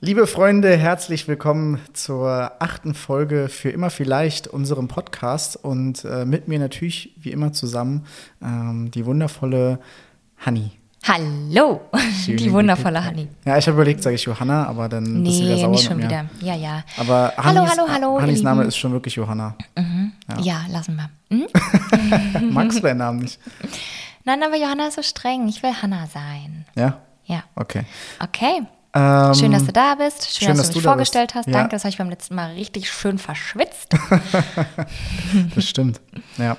Liebe Freunde, herzlich willkommen zur achten Folge für immer vielleicht unserem Podcast und äh, mit mir natürlich wie immer zusammen ähm, die wundervolle Hanni. Hallo, Schön, die wundervolle Hanni. Ja, ich habe überlegt, sage ich Johanna, aber dann bist du wieder Nee, sauer nicht schon mir. wieder. Ja, ja. Aber Hallo, Hannis, hallo, hallo, ihr Hannis Name Lieben. ist schon wirklich Johanna. Ja, lassen wir. Hm? Magst du deinen Namen nicht? Nein, aber Johanna ist so streng. Ich will Hanna sein. Ja? Ja. Okay. Okay. Ähm, Schön, dass du da bist. Schön, schön, dass, dass du mich da vorgestellt bist. hast. Ja. Danke, das habe ich beim letzten Mal richtig schön verschwitzt. Das stimmt. Ja.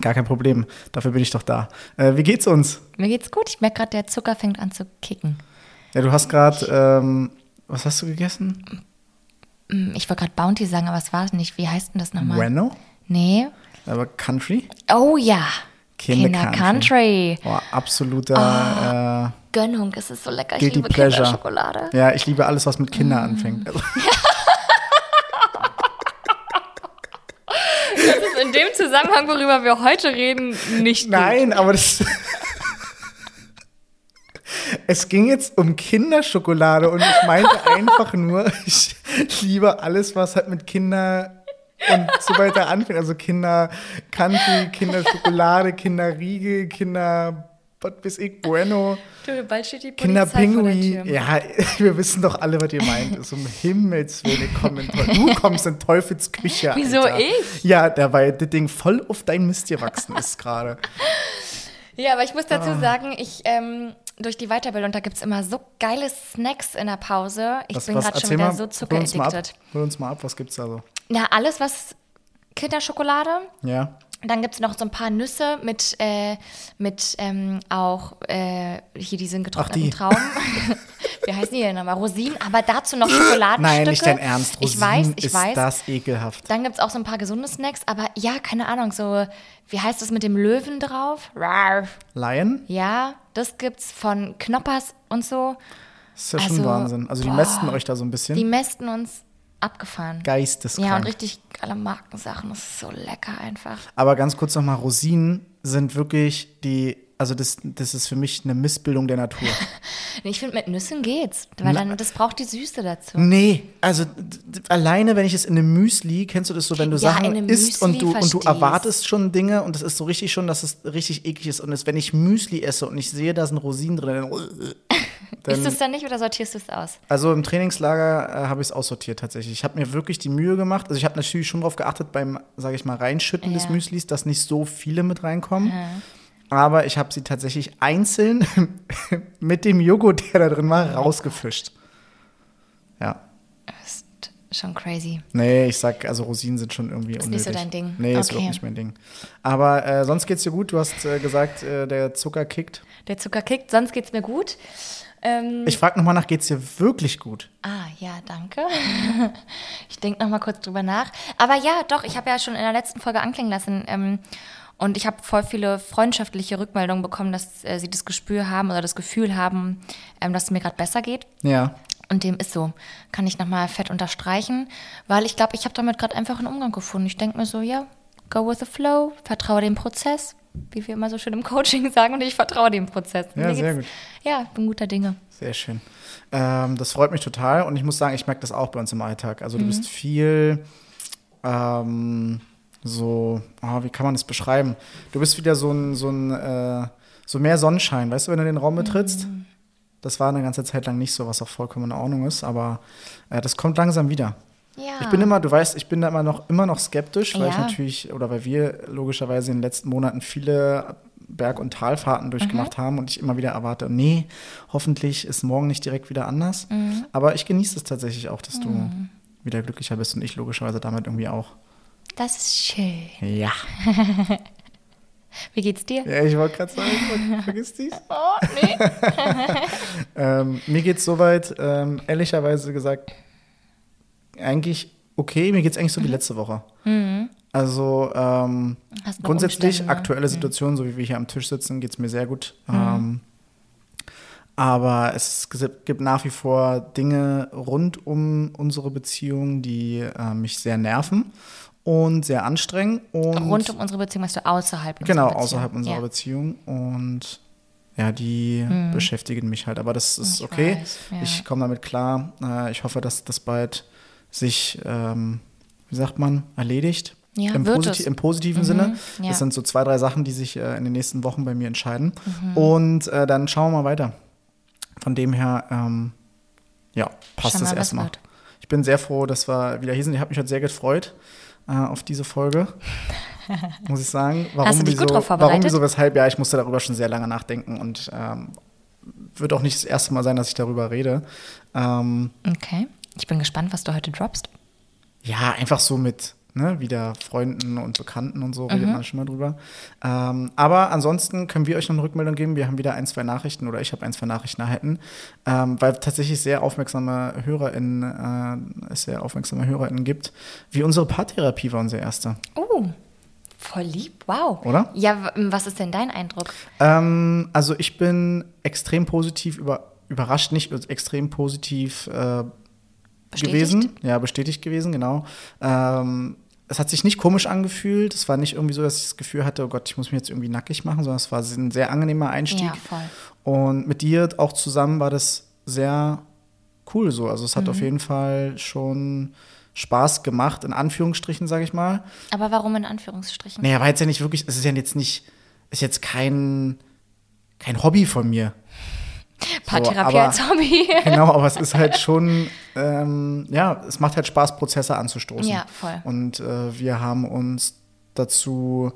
Gar kein Problem. Dafür bin ich doch da. Äh, wie geht's uns? Mir geht's gut. Ich merke gerade, der Zucker fängt an zu kicken. Ja, du hast gerade, ähm, was hast du gegessen? Hm, Ich wollte gerade Bounty sagen, aber es war es nicht. Wie heißt denn das nochmal? Bueno? Nee. Aber Country? Oh ja. Kinder Kinder Country. Boah, absoluter Gönnung, es ist so lecker. äh, Ich liebe Pleasure. Kinderschokolade. Ja, ich liebe alles, was mit Kinder Mm. anfängt. Also, Das ist in dem Zusammenhang, worüber wir heute reden, nicht gut. nein, aber das. Es ging jetzt um Kinderschokolade und ich meinte einfach nur, ich liebe alles, was halt mit Kinder und so weiter anfängt. Also Kinder Country, Kinderschokolade, Kinderriegel, Kinder, was weiß ich, Bueno. Du, bald steht die Kinder Polizei vor der Pinguin. Tür. Ja, wir wissen doch alle, was ihr meint. So, um Himmels Willen, komm in Teufel. Du kommst in Teufels Küche. Wieso Alter. ich? Ja, der, weil das Ding voll auf dein Mist gewachsen ist gerade. Ja, aber ich muss Ah. dazu sagen, ich ähm, durch die Weiterbildung, da gibt es immer so geile Snacks in der Pause. Ich Was- bin gerade schon wieder mal, so zuckeraddicted. Hol uns mal ab, was gibt's da so? Na, alles, was Kinderschokolade. Ja. Dann gibt es noch so ein paar Nüsse mit, äh, mit ähm, auch äh, hier diesen getrockneten die. Trauben. Wie heißen die denn nochmal? Rosinen, aber dazu noch Schokoladenstücke. Nein, nicht dein Ernst. ich Rosinen weiß, ich ist weiß. das ekelhaft. Dann gibt es auch so ein paar gesunde Snacks, aber ja, keine Ahnung, so, wie heißt das mit dem Löwen drauf? Rar. Lion? Ja, das gibt's von Knoppers und so. Das ist ja schon Also, Wahnsinn. Also die boah. mästen euch da so ein bisschen. Die mästen uns abgefahren. Geisteskrank. Ja, und richtig geile Markensachen. Das ist so lecker einfach. Aber ganz kurz nochmal, Rosinen sind wirklich die, also das, das ist für mich eine Missbildung der Natur. Ich finde, mit Nüssen geht's. Weil dann, das braucht die Süße dazu. Nee, also alleine, wenn ich es in einem Müsli, kennst du das so, wenn du Ja, Sachen isst und du, und du erwartest schon Dinge und es ist so richtig schon, dass es richtig eklig ist. Und es, wenn ich Müsli esse und ich sehe, da sind Rosinen drin, dann, Isst du dann es dann nicht oder sortierst du es aus? also im Trainingslager äh, habe ich es aussortiert tatsächlich. Ich habe mir wirklich die Mühe gemacht. Also ich habe natürlich schon darauf geachtet beim, sage ich mal, Reinschütten des Ja. Müslis, dass nicht so viele mit reinkommen. Aber ich habe sie tatsächlich einzeln mit dem Joghurt, der da drin war, rausgefischt. Ja. Das ist schon crazy. Nee, ich sag, also Rosinen sind schon irgendwie Ist unnötig. nicht so dein Ding. Nee, ist Okay. überhaupt nicht mein Ding. Aber äh, sonst geht's dir gut. Du hast äh, gesagt, äh, der Zucker kickt. Der Zucker kickt, sonst geht's mir gut. Ähm, Ich frage nochmal nach, geht's dir wirklich gut? Ah, ja, danke. Ich denke noch mal kurz drüber nach. Aber ja, doch, ich habe ja schon in der letzten Folge anklingen lassen. Ähm, und ich habe voll viele freundschaftliche Rückmeldungen bekommen, dass äh, sie das Gespür haben oder das Gefühl haben, ähm, dass es mir gerade besser geht. Ja. Und dem ist so. Kann ich nochmal fett unterstreichen. Weil ich glaube, ich habe damit gerade einfach einen Umgang gefunden. Ich denke mir so, ja, go with the flow, vertraue dem Prozess. Wie wir immer so schön im Coaching sagen. Und ich vertraue dem Prozess. Ja, sehr gut. Ja, bin guter Dinge. Sehr schön. Ähm, das freut mich total und ich muss sagen, ich merke das auch bei uns im Alltag. Also du Mhm. bist viel ähm, so, ah, wie kann man das beschreiben? Du bist wieder so ein, so ein, äh, so mehr Sonnenschein, weißt du, wenn du den Raum betrittst? Mhm. Das war eine ganze Zeit lang nicht so, was auch vollkommen in Ordnung ist, aber äh, das kommt langsam wieder. Ja. Ich bin immer, du weißt, ich bin da immer noch, immer noch skeptisch, weil ich Ja. natürlich, oder weil wir logischerweise in den letzten Monaten viele Berg- und Talfahrten durchgemacht Mhm. haben und ich immer wieder erwarte, nee, hoffentlich ist morgen nicht direkt wieder anders. Mhm. Aber ich genieße es tatsächlich auch, dass du wieder glücklicher bist und ich logischerweise damit irgendwie auch. Das ist schön. Ja. Wie geht's dir? Ja, ich wollte gerade sagen, ver- vergiss dies. Oh, nee. Ähm, mir geht es soweit, ähm, ehrlicherweise gesagt, eigentlich okay. Mir geht es eigentlich so wie letzte Woche. Also ähm, Mhm. Hast noch grundsätzlich, Umstände, ne? aktuelle Situation, so wie wir hier am Tisch sitzen, geht es mir sehr gut. Ähm, aber es gibt nach wie vor Dinge rund um unsere Beziehung, die äh, mich sehr nerven und sehr anstrengen. Und Rund um unsere Beziehung, meinst du außerhalb unserer Genau, Beziehung. außerhalb unserer ja. Beziehung. Und ja, die beschäftigen mich halt. Aber das ist Hm. Ich okay. weiß, ja. Ich komme damit klar. Äh, ich hoffe, dass das bald sich, ähm, wie sagt man, erledigt. Ja, Im, Posit. Mhm, Im positiven Sinne. ja. Das sind so zwei, drei Sachen, die sich äh, in den nächsten Wochen bei mir entscheiden. Mhm. Und äh, dann schauen wir mal weiter. Von dem her, ähm, ja, passt Schauen wir das erstmal. Ich bin sehr froh, dass wir wieder hier sind. Ich habe mich heute sehr gefreut äh, auf diese Folge. Muss ich sagen. Warum, du dich gut wieso, drauf Warum, vorbereitet? wieso, weshalb? Ja, ich musste darüber schon sehr lange nachdenken und ähm, wird auch nicht das erste Mal sein, dass ich darüber rede. Ähm, Okay. Ich bin gespannt, was du heute droppst. ja, einfach so mit ne, wieder Freunden und Bekannten und so redet man schon mal drüber. Ähm, aber ansonsten können wir euch noch eine Rückmeldung geben. Wir haben wieder ein, zwei Nachrichten oder ich habe ein, zwei Nachrichten erhalten, ähm, weil tatsächlich sehr aufmerksame HörerInnen, äh, es sehr aufmerksame HörerInnen gibt, wie unsere Paartherapie war unsere erste. Oh, voll lieb. Wow. Oder? Ja, was ist denn dein Eindruck? Ähm, also ich bin extrem positiv über, überrascht, nicht extrem positiv äh, Bestätigt? gewesen. Ja, bestätigt gewesen, genau. Ähm, es hat sich nicht komisch angefühlt. Es war nicht irgendwie so, dass ich das Gefühl hatte, oh Gott, ich muss mich jetzt irgendwie nackig machen, sondern es war ein sehr angenehmer Einstieg. Ja, voll. Und mit dir auch zusammen war das sehr cool so. Also es hat Mhm. auf jeden Fall schon Spaß gemacht, in Anführungsstrichen, sage ich mal. Aber warum in Anführungsstrichen? Naja, war jetzt ja nicht wirklich, es ist ja jetzt nicht, ist jetzt kein, kein Hobby von mir. Paartherapie aber- als Hobby. Genau, aber es ist halt schon, ähm, ja, es macht halt Spaß, Prozesse anzustoßen. Ja, voll. Und äh, wir haben uns dazu,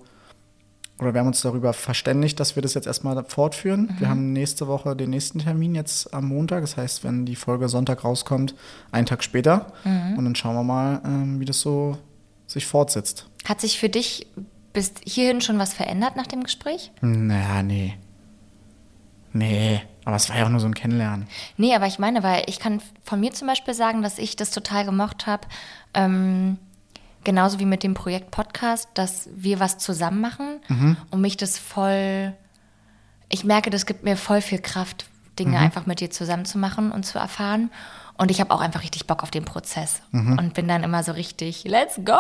oder wir haben uns darüber verständigt, dass wir das jetzt erstmal fortführen. Mhm. Wir haben nächste Woche den nächsten Termin jetzt am Montag. Das heißt, wenn die Folge Sonntag rauskommt, einen Tag später. Mhm. Und dann schauen wir mal, ähm, wie das so sich fortsetzt. Hat sich für dich bis hierhin schon was verändert nach dem Gespräch? Naja, nee. Nee, aber es war ja auch nur so ein Kennenlernen. Nee, aber ich meine, weil ich kann von mir zum Beispiel sagen, dass ich das total gemocht habe, ähm, genauso wie mit dem Projekt Podcast, dass wir was zusammen machen und mich das voll, ich merke, das gibt mir voll viel Kraft, Dinge einfach mit dir zusammen zu machen und zu erfahren. Und ich habe auch einfach richtig Bock auf den Prozess und bin dann immer so richtig, let's go!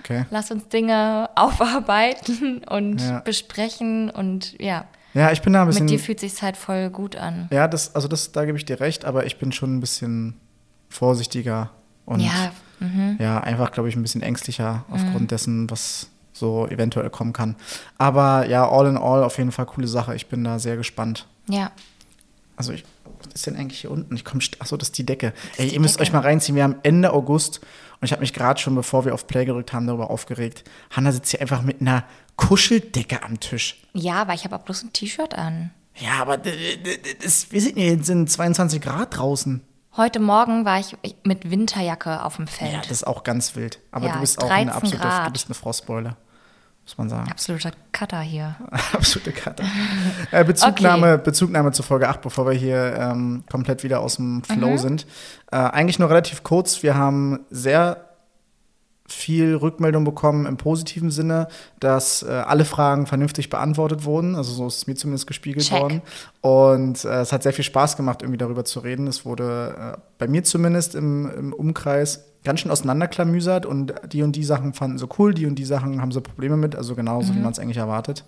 Okay. Lass uns Dinge aufarbeiten und Ja. besprechen und ja, Ja, ich bin da ein bisschen. mit dir fühlt sich halt voll gut an. Ja, das, also das, da gebe ich dir recht, aber ich bin schon ein bisschen vorsichtiger und Ja, mhm. ja, einfach, glaube ich, ein bisschen ängstlicher aufgrund dessen, was so eventuell kommen kann. Aber ja, all in all auf jeden Fall coole Sache. Ich bin da sehr gespannt. Ja. Also ich, was ist denn eigentlich hier unten? Ich komme, achso, das ist die Decke. ist Ey, die ihr müsst Decke. euch mal reinziehen. Wir haben Ende August und ich habe mich gerade schon, bevor wir auf Play gedrückt haben, darüber aufgeregt. Hanna sitzt hier einfach mit einer Kuscheldecke am Tisch. Ja, aber ich habe auch bloß ein T-Shirt an. Ja, aber das, wir sind jetzt sind 22 Grad draußen. Heute Morgen war ich mit Winterjacke auf dem Feld. Ja, das ist auch ganz wild. Aber Ja, du bist auch eine 13 absolute, Grad. du bist eine Frostbeule, muss man sagen. Absoluter Cutter hier. Absolute Karte. Äh, Bezugnahme, Bezugnahme zur Folge 8, bevor wir hier ähm, komplett wieder aus dem Flow Mhm. sind. Äh, eigentlich nur relativ kurz. Wir haben sehr viel Rückmeldung bekommen im positiven Sinne, dass äh, alle Fragen vernünftig beantwortet wurden. Also so ist es mir zumindest gespiegelt Check. worden. Und äh, es hat sehr viel Spaß gemacht, irgendwie darüber zu reden. Es wurde äh, bei mir zumindest im, im Umkreis ganz schön auseinanderklamüsert und die und die Sachen fanden sie cool, die und die Sachen haben sie Probleme mit, also genauso wie man es eigentlich erwartet.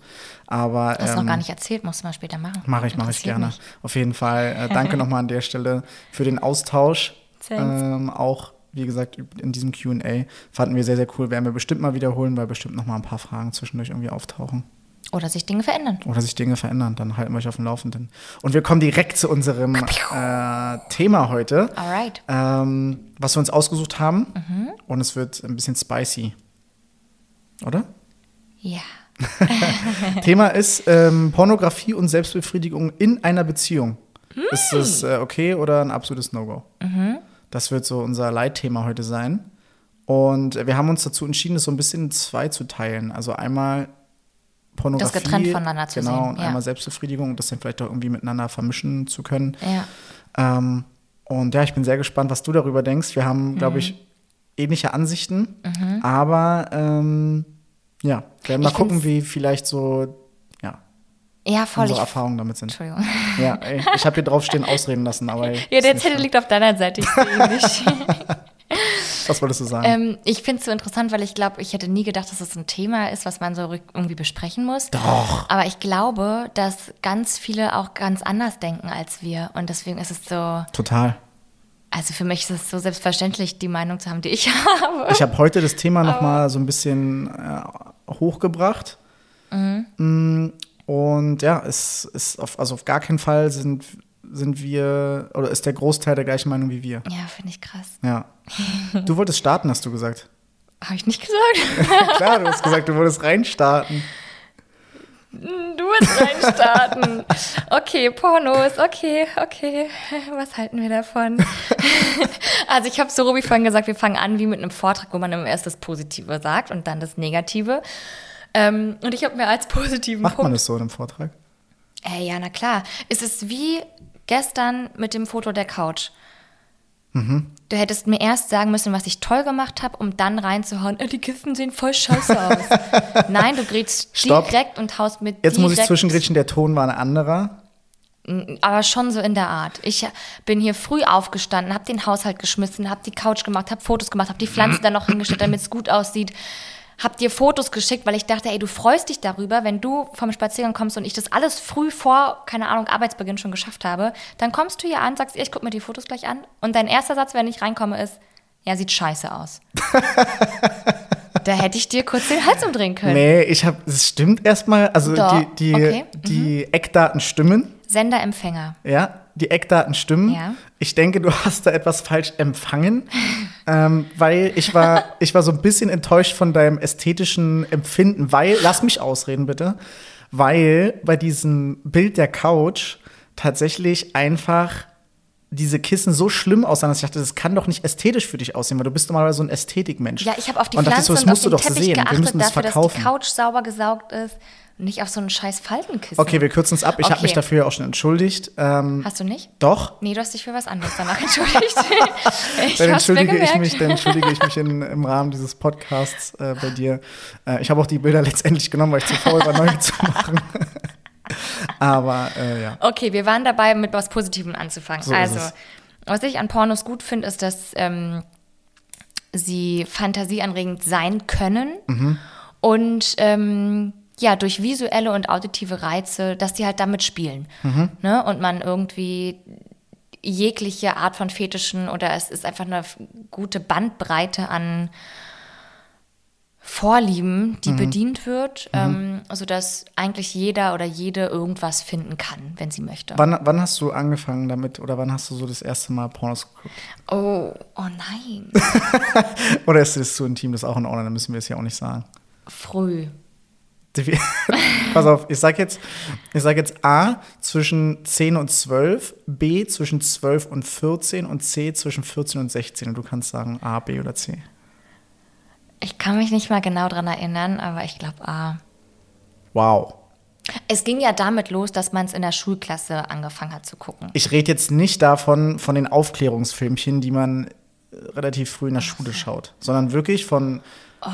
Aber Mhm. Hast ähm, noch gar nicht erzählt, musst du mal später machen. Mache ich, mache ich gerne. mich. Auf jeden Fall. Äh, danke nochmal an der Stelle für den Austausch. Ähm, auch, wie gesagt, in diesem QA fanden wir sehr, sehr cool. Werden wir bestimmt mal wiederholen, weil bestimmt nochmal ein paar Fragen zwischendurch irgendwie auftauchen. Oder sich Dinge verändern. Oder sich Dinge verändern. Dann halten wir euch auf dem Laufenden. Und wir kommen direkt zu unserem äh, Thema heute, Alright. ähm, was wir uns ausgesucht haben. Mhm. Und es wird ein bisschen spicy. Oder? Ja. Thema ist ähm, Pornografie und Selbstbefriedigung in einer Beziehung. Ist das äh, okay oder ein absolutes No-Go? Das wird so unser Leitthema heute sein. Und wir haben uns dazu entschieden, es so ein bisschen in zwei zu teilen. Also einmal Pornografie. getrennt voneinander zu genau, sehen, und ja. einmal Selbstbefriedigung und das dann vielleicht auch irgendwie miteinander vermischen zu können. Ja. Ähm, und ja, ich bin sehr gespannt, was du darüber denkst. Wir haben, glaube Mhm. ich, ähnliche Ansichten, aber ähm, ja, werden mal Ich gucken, wie vielleicht so Ja, voll. unsere Ich, Erfahrungen damit sind. Entschuldigung. Ja, ey, ich habe hier draufstehen ausreden lassen, aber Ja, der Zettel liegt auf deiner Seite. Ich sehe nicht. Was wolltest du sagen? Ähm, ich finde es so interessant, weil ich glaube, ich hätte nie gedacht, dass es ein Thema ist, was man so irgendwie besprechen muss. Doch. Aber ich glaube, dass ganz viele auch ganz anders denken als wir. Und deswegen ist es so, Total. also für mich ist es so selbstverständlich, die Meinung zu haben, die ich habe. Ich habe heute das Thema noch mal so ein bisschen äh, hochgebracht. Mm, Und ja, es ist auf, also auf gar keinen Fall sind, sind wir oder ist der Großteil der gleichen Meinung wie wir. Ja, finde ich krass. Ja. Du wolltest starten, hast du gesagt. Habe ich nicht gesagt? Klar, du hast gesagt, du wolltest reinstarten. Du willst reinstarten. Okay, Pornos, okay, okay. Was halten wir davon? Also ich habe so Robi vorhin gesagt, wir fangen an wie mit einem Vortrag, wo man immer erst das Positive sagt und dann das Negative. Ähm, und ich habe mir als positiven Macht man Punkt. das so in einem Vortrag? Ey, ja, na klar. Es ist wie gestern mit dem Foto der Couch. Du hättest mir erst sagen müssen, was ich toll gemacht habe, um dann reinzuhauen, äh, die Kisten sehen voll scheiße aus. Nein, du grätst Stopp. direkt und haust mit Jetzt muss ich zwischengrätschen, der Ton war ein anderer. aber schon so in der Art. Ich bin hier früh aufgestanden, habe den Haushalt geschmissen, habe die Couch gemacht, habe Fotos gemacht, habe die Pflanzen dann noch hingestellt, damit es gut aussieht. Hab dir Fotos geschickt, weil ich dachte, ey, du freust dich darüber, wenn du vom Spaziergang kommst und ich das alles früh vor, keine Ahnung, Arbeitsbeginn schon geschafft habe. Dann kommst du hier an, sagst, ich guck mir die Fotos gleich an. Und dein erster Satz, wenn ich reinkomme, ist, ja, sieht scheiße aus. da hätte ich dir kurz den Hals umdrehen können. Nee, ich habe, es stimmt erstmal, also Doch, die, die, okay, die Eckdaten stimmen. Sender, Empfänger. Ja, die Eckdaten stimmen. Ja. Ich denke, du hast da etwas falsch empfangen, ähm, weil ich war, ich war so ein bisschen enttäuscht von deinem ästhetischen Empfinden, weil, lass mich ausreden bitte, weil bei diesem Bild der Couch tatsächlich einfach diese Kissen so schlimm aussahen, dass ich dachte, das kann doch nicht ästhetisch für dich aussehen, weil du bist normalerweise so ein Ästhetikmensch. Ja, ich habe auf die und dachte Pflanze so, das und auf musst du den doch Teppich sehen. geachtet, Wir müssen das dafür, dass verkaufen. die Couch sauber gesaugt ist nicht auf so einen scheiß Faltenkissen. Okay, wir kürzen es ab. Ich habe Okay. mich dafür auch schon entschuldigt. Ähm, Hast du nicht? doch, Nee, du hast dich für was anderes danach entschuldigt. ich Dann entschuldige ich mich, dann entschuldige ich mich in, im Rahmen dieses Podcasts äh, bei dir. Äh, ich habe auch die Bilder letztendlich genommen, weil ich zu faul war, neu zu machen. Aber äh, ja. Okay, wir waren dabei, mit was Positivem anzufangen. So also, was ich an Pornos gut finde, ist, dass ähm, sie fantasieanregend sein können Mhm. und ähm, ja, durch visuelle und auditive Reize, dass die halt damit spielen. Mhm. Ne? Und man irgendwie jegliche Art von Fetischen oder es ist einfach eine gute Bandbreite an Vorlieben, Mhm. die bedient wird, ähm, sodass eigentlich jeder oder jede irgendwas finden kann, wenn sie möchte. Wann, wann hast du angefangen damit oder wann hast du so das erste Mal Pornos geguckt? Oh, oh nein. Oder ist das zu intim, das ist auch in Ordnung, dann müssen wir es ja auch nicht sagen. Früh. Pass auf, ich sag jetzt, ich sag jetzt A zwischen 10 und 12, B zwischen 12 und 14 und C zwischen 14 und 16. Und du kannst sagen A, B oder C. Ich kann mich nicht mal genau dran erinnern, aber ich glaube A. Wow. Es ging ja damit los, dass man es in der Schulklasse angefangen hat zu gucken. Ich rede jetzt nicht davon, von den Aufklärungsfilmchen, die man relativ früh in der Schule schaut, sondern wirklich von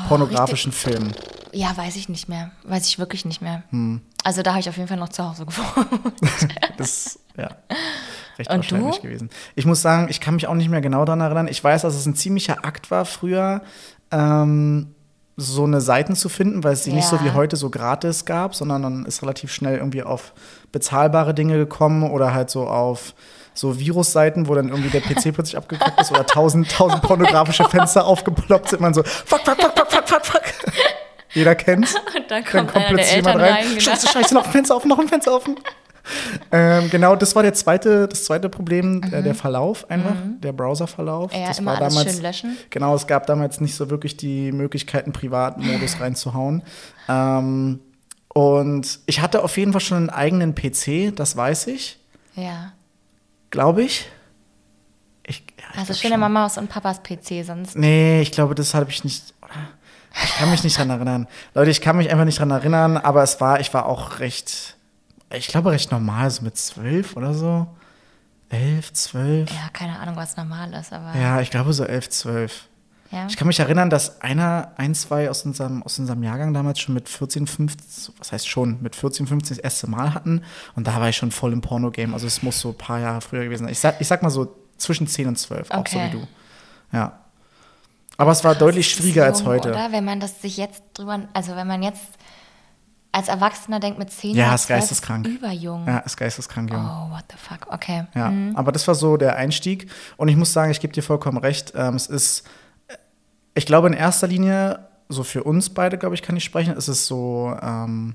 pornografischen Filmen. Ja, weiß ich nicht mehr. Weiß ich wirklich nicht mehr. Hm. Also da habe ich auf jeden Fall noch zu Hause gewohnt. Das ja recht Und wahrscheinlich du? gewesen. Ich muss sagen, ich kann mich auch nicht mehr genau daran erinnern. Ich weiß, dass es ein ziemlicher Akt war früher, ähm, so eine Seiten zu finden, weil es die nicht so Ja. wie heute so gratis gab, sondern dann ist relativ schnell irgendwie auf bezahlbare Dinge gekommen oder halt so auf so Virusseiten, wo dann irgendwie der PC plötzlich abgekackt ist oder tausend, tausend pornografische Fenster aufgeploppt sind, man so fuck, fuck, fuck, fuck, fuck, fuck, fuck. Jeder kennt's. Und dann Dann kommt, kommt einer der plötzlich jemand rein. rein. genau. Scheiße, scheiße, noch ein Fenster offen, noch ein Fenster offen. ähm, genau, das war der zweite, das zweite Problem, äh, der Verlauf einfach, der Browserverlauf. Mhm. Ja, das immer war damals, schön löschen. Genau, es gab damals nicht so wirklich die Möglichkeit, einen Privatmodus reinzuhauen. Ähm, und ich hatte auf jeden Fall schon einen eigenen PC, das weiß ich, Ja. Glaube ich. ich ja, ich Also schöne. Mamas und Papas PC, sonst. Nee, ich glaube, das habe ich nicht. Ich kann mich nicht dran erinnern. Leute, ich kann mich einfach nicht dran erinnern, aber es war, ich war auch recht, ich glaube, recht normal, so mit zwölf oder so. Elf, zwölf. Ja, keine Ahnung, was normal ist, aber. Ja, ich glaube so elf, zwölf. Ja. Ich kann mich erinnern, dass einer, ein, zwei aus unserem, aus unserem Jahrgang damals schon mit 14, 15, was heißt schon, mit 14, 15 das erste Mal hatten. Und da war ich schon voll im Porno-Game. Also es muss so ein paar Jahre früher gewesen sein. Ich sag, ich sag mal so zwischen 10 und 12, auch so Okay. wie du. Ja. Aber es war Krass, deutlich schwieriger als jung, heute. Oder wenn man das sich jetzt drüber, also wenn man jetzt als Erwachsener denkt mit 10 Ja, ist geisteskrank. überjung. Ja, ist geisteskrank jung. Oh, what the fuck, okay. Ja, aber das war so der Einstieg. Und ich muss sagen, ich gebe dir vollkommen recht. Ähm, es ist, ich glaube, in erster Linie, so für uns beide, glaube ich, kann ich sprechen, ist es so ähm,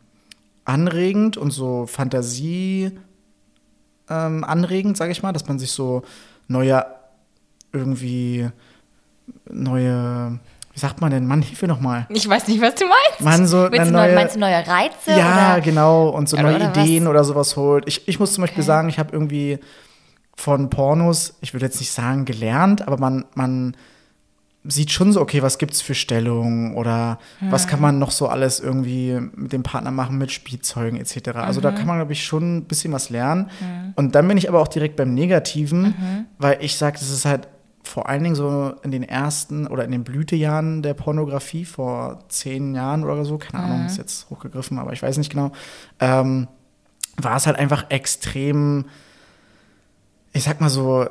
anregend und so Fantasie ähm, anregend, sage ich mal, dass man sich so neue, irgendwie neue, wie sagt man denn, Mann, hilf mir noch mal. Ich weiß nicht, was du meinst. Man so Willst eine neue, meinst du neue Reize? Ja, oder? genau. Und so neue oder Ideen was? oder sowas holt. Ich, ich muss zum Beispiel Okay. sagen, ich habe irgendwie von Pornos, ich würde jetzt nicht sagen gelernt, aber man, man sieht schon so, okay, was gibt's für Stellungen oder was Hm. kann man noch so alles irgendwie mit dem Partner machen, mit Spielzeugen etc. Also Mhm. da kann man, glaube ich, schon ein bisschen was lernen. Und dann bin ich aber auch direkt beim Negativen, Mhm. weil ich sage, das ist halt vor allen Dingen so in den ersten oder in den Blütejahren der Pornografie vor zehn Jahren oder so, keine Mhm. Ahnung, ist jetzt hochgegriffen, aber ich weiß nicht genau, ähm, war es halt einfach extrem, ich sag mal so,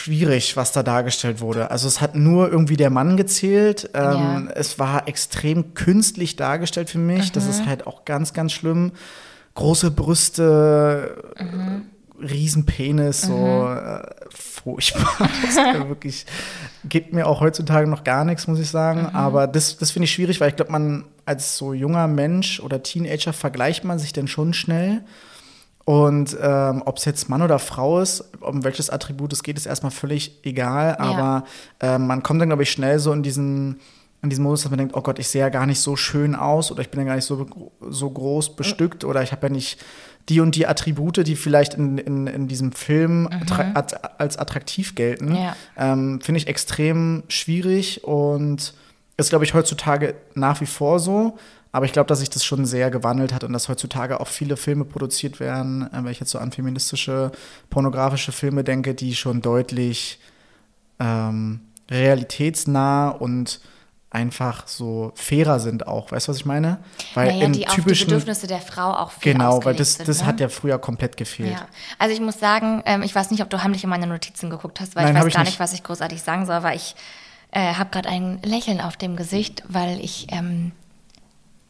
schwierig, was da dargestellt wurde. Also es hat nur irgendwie der Mann gezählt. Ähm, Ja. Es war extrem künstlich dargestellt für mich. Das ist halt auch ganz, ganz schlimm. Große Brüste, Riesenpenis, so äh, furchtbar. Das ist wirklich gibt mir auch heutzutage noch gar nichts, muss ich sagen. Aber das, das finde ich schwierig, weil ich glaube, man als so junger Mensch oder Teenager vergleicht man sich dann schon schnell. Und ähm, ob es jetzt Mann oder Frau ist, um welches Attribut es geht, ist erstmal völlig egal. Aber ähm, man kommt dann, glaube ich, schnell so in diesen, in diesen Modus, dass man denkt, oh Gott, ich sehe ja gar nicht so schön aus oder ich bin ja gar nicht so, so groß bestückt oder ich habe ja nicht die und die Attribute, die vielleicht in, in, in diesem Film at- als attraktiv gelten. Ja. Ähm, Finde ich extrem schwierig und ist, glaube ich, heutzutage nach wie vor so. Aber ich glaube, dass sich das schon sehr gewandelt hat und dass heutzutage auch viele Filme produziert werden, äh, wenn ich jetzt so an feministische, pornografische Filme denke, die schon deutlich ähm, realitätsnah und einfach so fairer sind auch. Weißt du, was ich meine? Weil naja, in die auf die typischen Bedürfnisse der Frau auch viel Genau, weil das, sind, das ne? hat ja früher komplett gefehlt. Ja, also ich muss sagen, ähm, ich weiß nicht, ob du heimlich in meine Notizen geguckt hast, weil Nein, ich weiß ich gar nicht. was ich großartig sagen soll, aber ich äh, habe gerade ein Lächeln auf dem Gesicht, weil ich ähm,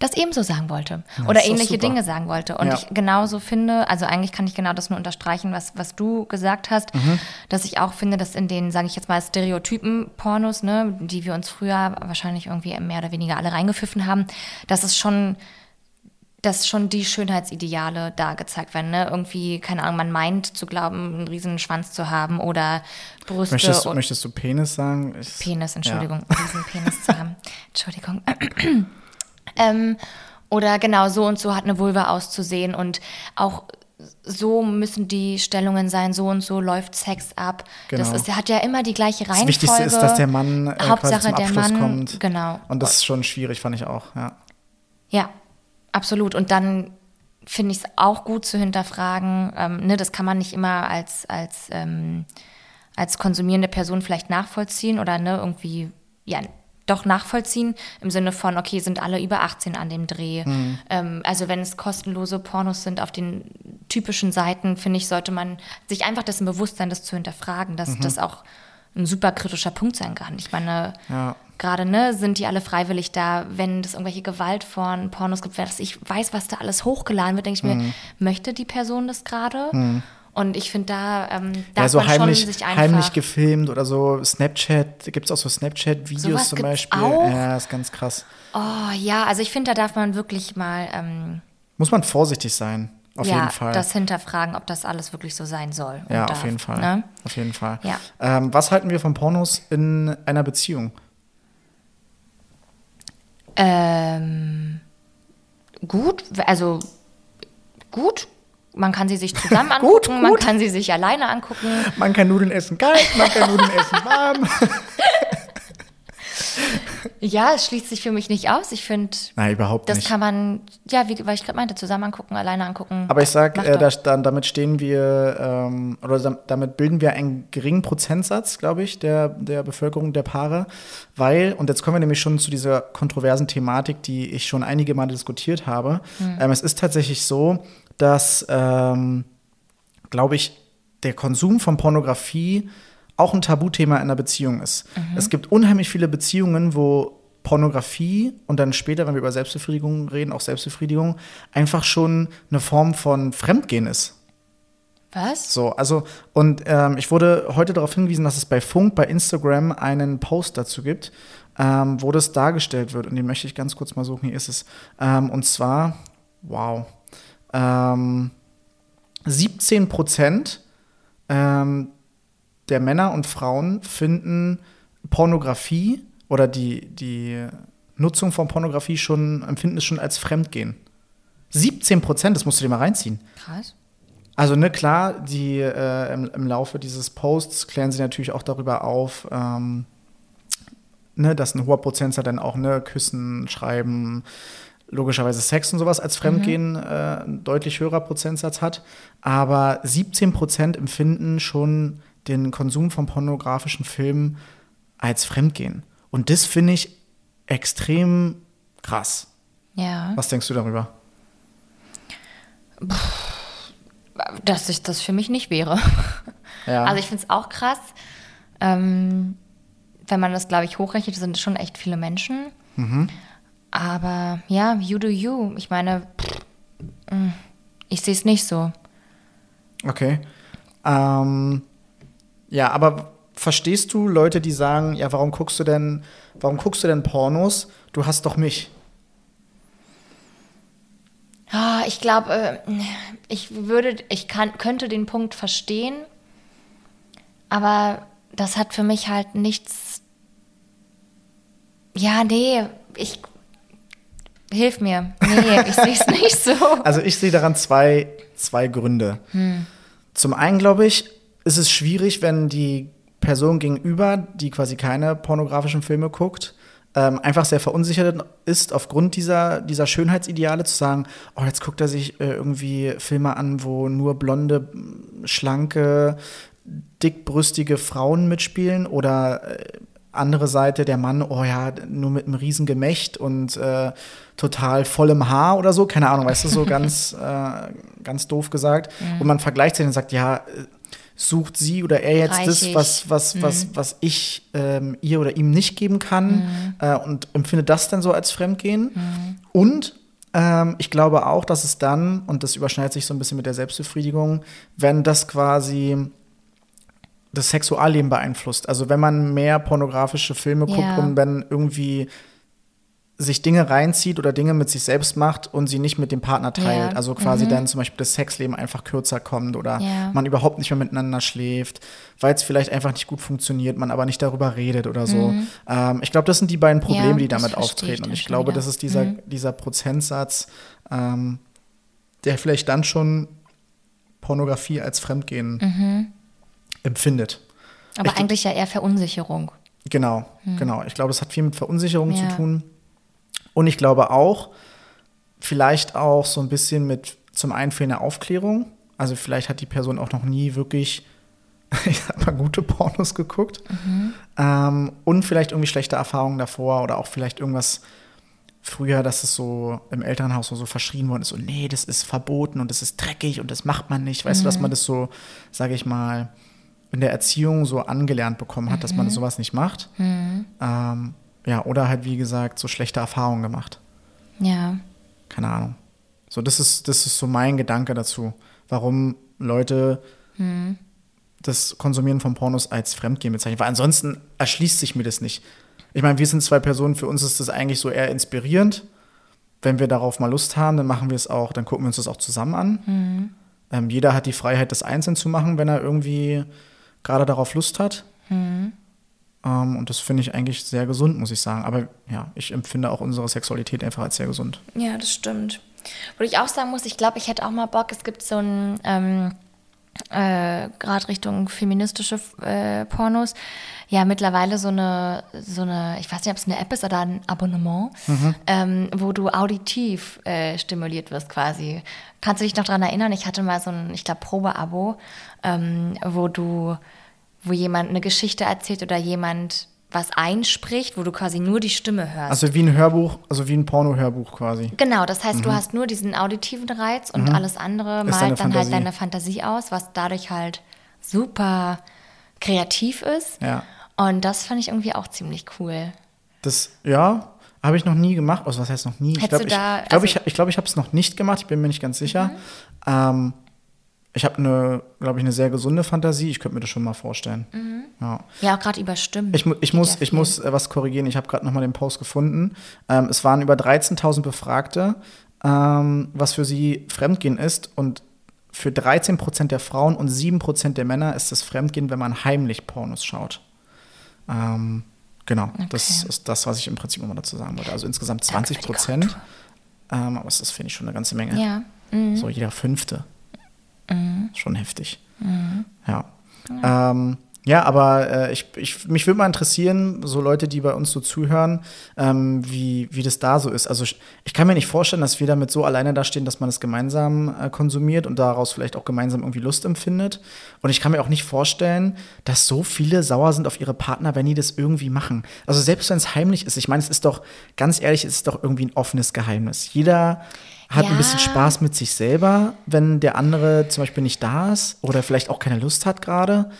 das ebenso sagen wollte Ja, oder ähnliche. Dinge sagen wollte. Und Ja. ich genauso finde, also eigentlich kann ich genau das nur unterstreichen, was, was du gesagt hast, Mhm. dass ich auch finde, dass in den, sage ich jetzt mal, Stereotypen-Pornos, ne, die wir uns früher wahrscheinlich irgendwie mehr oder weniger alle reingepfiffen haben, dass es schon dass schon die Schönheitsideale da gezeigt werden. Ne? Irgendwie, keine Ahnung, man meint zu glauben, einen riesen Schwanz zu haben oder Brüste Möchtest, möchtest du Penis sagen? Ich, Penis, Entschuldigung, Ja. riesen Penis zu haben. Entschuldigung. Ähm, oder genau, so und so hat eine Vulva auszusehen und auch so müssen die Stellungen sein, so und so läuft Sex ab. Das Genau. ist, hat ja immer die gleiche Das Reihenfolge. Wichtigste ist, dass der Mann äh, Hauptsache zum der Abschluss Mann, kommt. genau. Und das ist schon schwierig, fand ich auch. Ja. Ja, absolut. Und dann finde ich es auch gut zu hinterfragen. Ähm, ne, das kann man nicht immer als, als, ähm, als konsumierende Person vielleicht nachvollziehen oder ne, irgendwie, ja, doch nachvollziehen im Sinne von, okay, sind alle über 18 an dem Dreh. Ähm, also wenn es kostenlose Pornos sind auf den typischen Seiten, finde ich, sollte man sich einfach dessen bewusst sein, das zu hinterfragen, dass das auch ein super kritischer Punkt sein kann. Ich meine, Ja. gerade, ne, sind die alle freiwillig da, wenn es irgendwelche Gewalt von Pornos gibt, dass ich weiß, was da alles hochgeladen wird, denke ich Mhm. mir, möchte die Person das gerade? Und ich finde, da ähm, Ja, darf so man heimlich, schon sich einfach... heimlich gefilmt oder so Snapchat, gibt es auch so Snapchat-Videos zum Beispiel. auch? Ja, ist ganz krass. oh ja, also ich finde, da darf man wirklich mal ähm, Muss man vorsichtig sein, auf ja, jeden Fall. das hinterfragen, ob das alles wirklich so sein soll. ja, darf, auf jeden Fall. Ne? Auf jeden Fall. Ja. Ähm, was halten wir von Pornos in einer Beziehung? Ähm, gut, also gut. Man kann sie sich zusammen angucken, Gut, man gut. kann sie sich alleine angucken. Man kann Nudeln essen kalt, man kann Nudeln essen warm. Ja, es schließt sich für mich nicht aus. Ich finde, Nein, überhaupt das nicht. kann man, ja, wie weil ich gerade meinte, zusammen angucken, alleine angucken. Aber ich sag, Mach äh, doch. da, dann, damit stehen wir, ähm, oder dam- damit bilden wir einen geringen Prozentsatz, glaube ich, der, der Bevölkerung der Paare, weil, und jetzt kommen wir nämlich schon zu dieser kontroversen Thematik, die ich schon einige Male diskutiert habe. Hm. Ähm, es ist tatsächlich so, dass, ähm, glaube ich, der Konsum von Pornografie auch ein Tabuthema in einer Beziehung ist. Es gibt unheimlich viele Beziehungen, wo Pornografie und dann später, wenn wir über Selbstbefriedigung reden, auch Selbstbefriedigung, einfach schon eine Form von Fremdgehen ist. Was? So, also, und ähm, ich wurde heute darauf hingewiesen, dass es bei Funk, bei Instagram einen Post dazu gibt, ähm, wo das dargestellt wird. Und den möchte ich ganz kurz mal suchen. Hier ist es. Ähm, und zwar, wow, ähm, 17 Prozent ähm, der Männer und Frauen finden Pornografie oder die, die Nutzung von Pornografie schon, empfinden es schon als Fremdgehen. 17 Prozent, das musst du dir mal reinziehen. Krass. Also, ne, klar, die äh, im, im Laufe dieses Posts klären sie natürlich auch darüber auf, ähm, ne, dass ein hoher Prozentsatz dann auch ne, Küssen, Schreiben, logischerweise Sex und sowas als Fremdgehen äh, ein deutlich höherer Prozentsatz hat. Aber 17 Prozent empfinden schon den Konsum von pornografischen Filmen als Fremdgehen. Und das finde ich extrem krass. Ja. Was denkst du darüber? Dass ich das für mich nicht wäre. Ja. Also ich finde es auch krass. Ähm, wenn man das, glaube ich, hochrechnet, sind es schon echt viele Menschen. Mhm. Aber ja, you do you. Ich meine, mm, ich sehe es nicht so. Okay. Ähm, ja, aber verstehst du Leute, die sagen, ja, warum guckst du denn, warum guckst du denn Pornos? Du hast doch mich. Ah, ich glaube, äh, ich würde, ich kann, könnte den Punkt verstehen, aber das hat für mich halt nichts. Ja, nee, ich. Hilf mir. Nee, ich sehe es nicht so. Also ich sehe daran zwei, zwei Gründe. Zum einen glaube ich, ist es schwierig, wenn die Person gegenüber, die quasi keine pornografischen Filme guckt, ähm, einfach sehr verunsichert ist aufgrund dieser, dieser Schönheitsideale zu sagen, oh, jetzt guckt er sich äh, irgendwie Filme an, wo nur blonde, schlanke, dickbrüstige Frauen mitspielen oder äh, andere Seite, der Mann, oh ja, nur mit einem riesen Gemächt und äh, total vollem Haar oder so, keine Ahnung, weißt du, so ganz, äh, ganz doof gesagt. Und man vergleicht sich und sagt, ja, sucht sie oder er jetzt das, Reichig. was, was, was, was ich ähm, ihr oder ihm nicht geben kann äh, und empfindet das dann so als Fremdgehen. Und ähm, ich glaube auch, dass es dann, und das überschneidet sich so ein bisschen mit der Selbstbefriedigung, wenn das quasi das Sexualleben beeinflusst. Also wenn man mehr pornografische Filme guckt Ja. und wenn irgendwie sich Dinge reinzieht oder Dinge mit sich selbst macht und sie nicht mit dem Partner teilt. Ja. Also quasi dann zum Beispiel das Sexleben einfach kürzer kommt oder Ja. man überhaupt nicht mehr miteinander schläft, weil es vielleicht einfach nicht gut funktioniert, man aber nicht darüber redet oder so. Ähm, ich glaube, das sind die beiden Probleme, Ja, die damit auftreten. Und ich glaube, wieder. das ist dieser, dieser Prozentsatz, ähm, der vielleicht dann schon Pornografie als Fremdgehen empfindet. Aber Ich- eigentlich ja eher Verunsicherung. Genau, genau. Ich glaube, das hat viel mit Verunsicherung Ja. zu tun. Und ich glaube auch, vielleicht auch so ein bisschen mit zum einen fehlender Aufklärung. Also vielleicht hat die Person auch noch nie wirklich, ich sag mal, gute Pornos geguckt. Ähm, und vielleicht irgendwie schlechte Erfahrungen davor oder auch vielleicht irgendwas früher, dass es so im Elternhaus so, so verschrien worden ist, so, nee, das ist verboten und das ist dreckig und das macht man nicht. Weißt du, dass man das so, sage ich mal, in der Erziehung so angelernt bekommen hat, dass man sowas nicht macht. Ähm, ja, oder halt, wie gesagt, so schlechte Erfahrungen gemacht. Ja. Keine Ahnung. So, das ist, das ist so mein Gedanke dazu, warum Leute das Konsumieren von Pornos als Fremdgehen bezeichnen. Weil ansonsten erschließt sich mir das nicht. Ich meine, wir sind zwei Personen, für uns ist das eigentlich so eher inspirierend. Wenn wir darauf mal Lust haben, dann machen wir es auch, dann gucken wir uns das auch zusammen an. Ähm, jeder hat die Freiheit, das einzeln zu machen, wenn er irgendwie gerade darauf Lust hat. Ähm, und das finde ich eigentlich sehr gesund, muss ich sagen. Aber ja, ich empfinde auch unsere Sexualität einfach als sehr gesund. Ja, das stimmt. Wo ich auch sagen muss, ich glaube, ich hätte auch mal Bock, es gibt so ein, ähm, äh, gerade Richtung feministische äh, Pornos, ja, mittlerweile so eine, so eine, ich weiß nicht, ob es eine App ist oder ein Abonnement, ähm, wo du auditiv äh, stimuliert wirst quasi. Kannst du dich noch daran erinnern? Ich hatte mal so ein, ich glaube, Probeabo, ähm, wo du, wo jemand eine Geschichte erzählt oder jemand was einspricht, wo du quasi nur die Stimme hörst. Also wie ein Hörbuch, also wie ein Porno-Hörbuch quasi. Genau, das heißt, du hast nur diesen auditiven Reiz und alles andere Mhm. Ist malt dann halt deine Fantasie aus, was dadurch halt super kreativ ist. Ja. Und das fand ich irgendwie auch ziemlich cool. Das, ja, habe ich noch nie gemacht. Also, was heißt noch nie? Ich Hättest glaube, ich, glaub, ich, also- ich, glaub, ich habe es noch nicht gemacht. Ich bin mir nicht ganz sicher. Mhm. Ähm, ich habe eine, glaube ich, eine sehr gesunde Fantasie. Ich könnte mir das schon mal vorstellen. Mhm. Ja. Ja, auch gerade über Stimmen. Ich, ich muss, ich muss was korrigieren. Ich habe gerade noch mal den Post gefunden. Ähm, es waren über 13.000 Befragte, ähm, was für sie Fremdgehen ist. Und für 13 Prozent der Frauen und 7 Prozent der Männer ist es Fremdgehen, wenn man heimlich Pornos schaut. Ähm, genau, das Okay. ist das, was ich im Prinzip immer dazu sagen wollte. Also insgesamt 20 Prozent. Ähm, aber das ist, finde ich, schon eine ganze Menge. Ja. Mhm. So jeder Fünfte. Schon heftig. Ja. Ähm, ja, aber äh, ich, ich, mich würde mal interessieren, so Leute, die bei uns so zuhören, ähm, wie, wie das da so ist. Also ich, ich kann mir nicht vorstellen, dass wir damit so alleine dastehen, dass man es gemeinsam äh, konsumiert und daraus vielleicht auch gemeinsam irgendwie Lust empfindet. Und ich kann mir auch nicht vorstellen, dass so viele sauer sind auf ihre Partner, wenn die das irgendwie machen. Also selbst wenn es heimlich ist, ich meine, es ist doch, ganz ehrlich, es ist doch irgendwie ein offenes Geheimnis. Jeder hat Ja. ein bisschen Spaß mit sich selber, wenn der andere zum Beispiel nicht da ist oder vielleicht auch keine Lust hat gerade.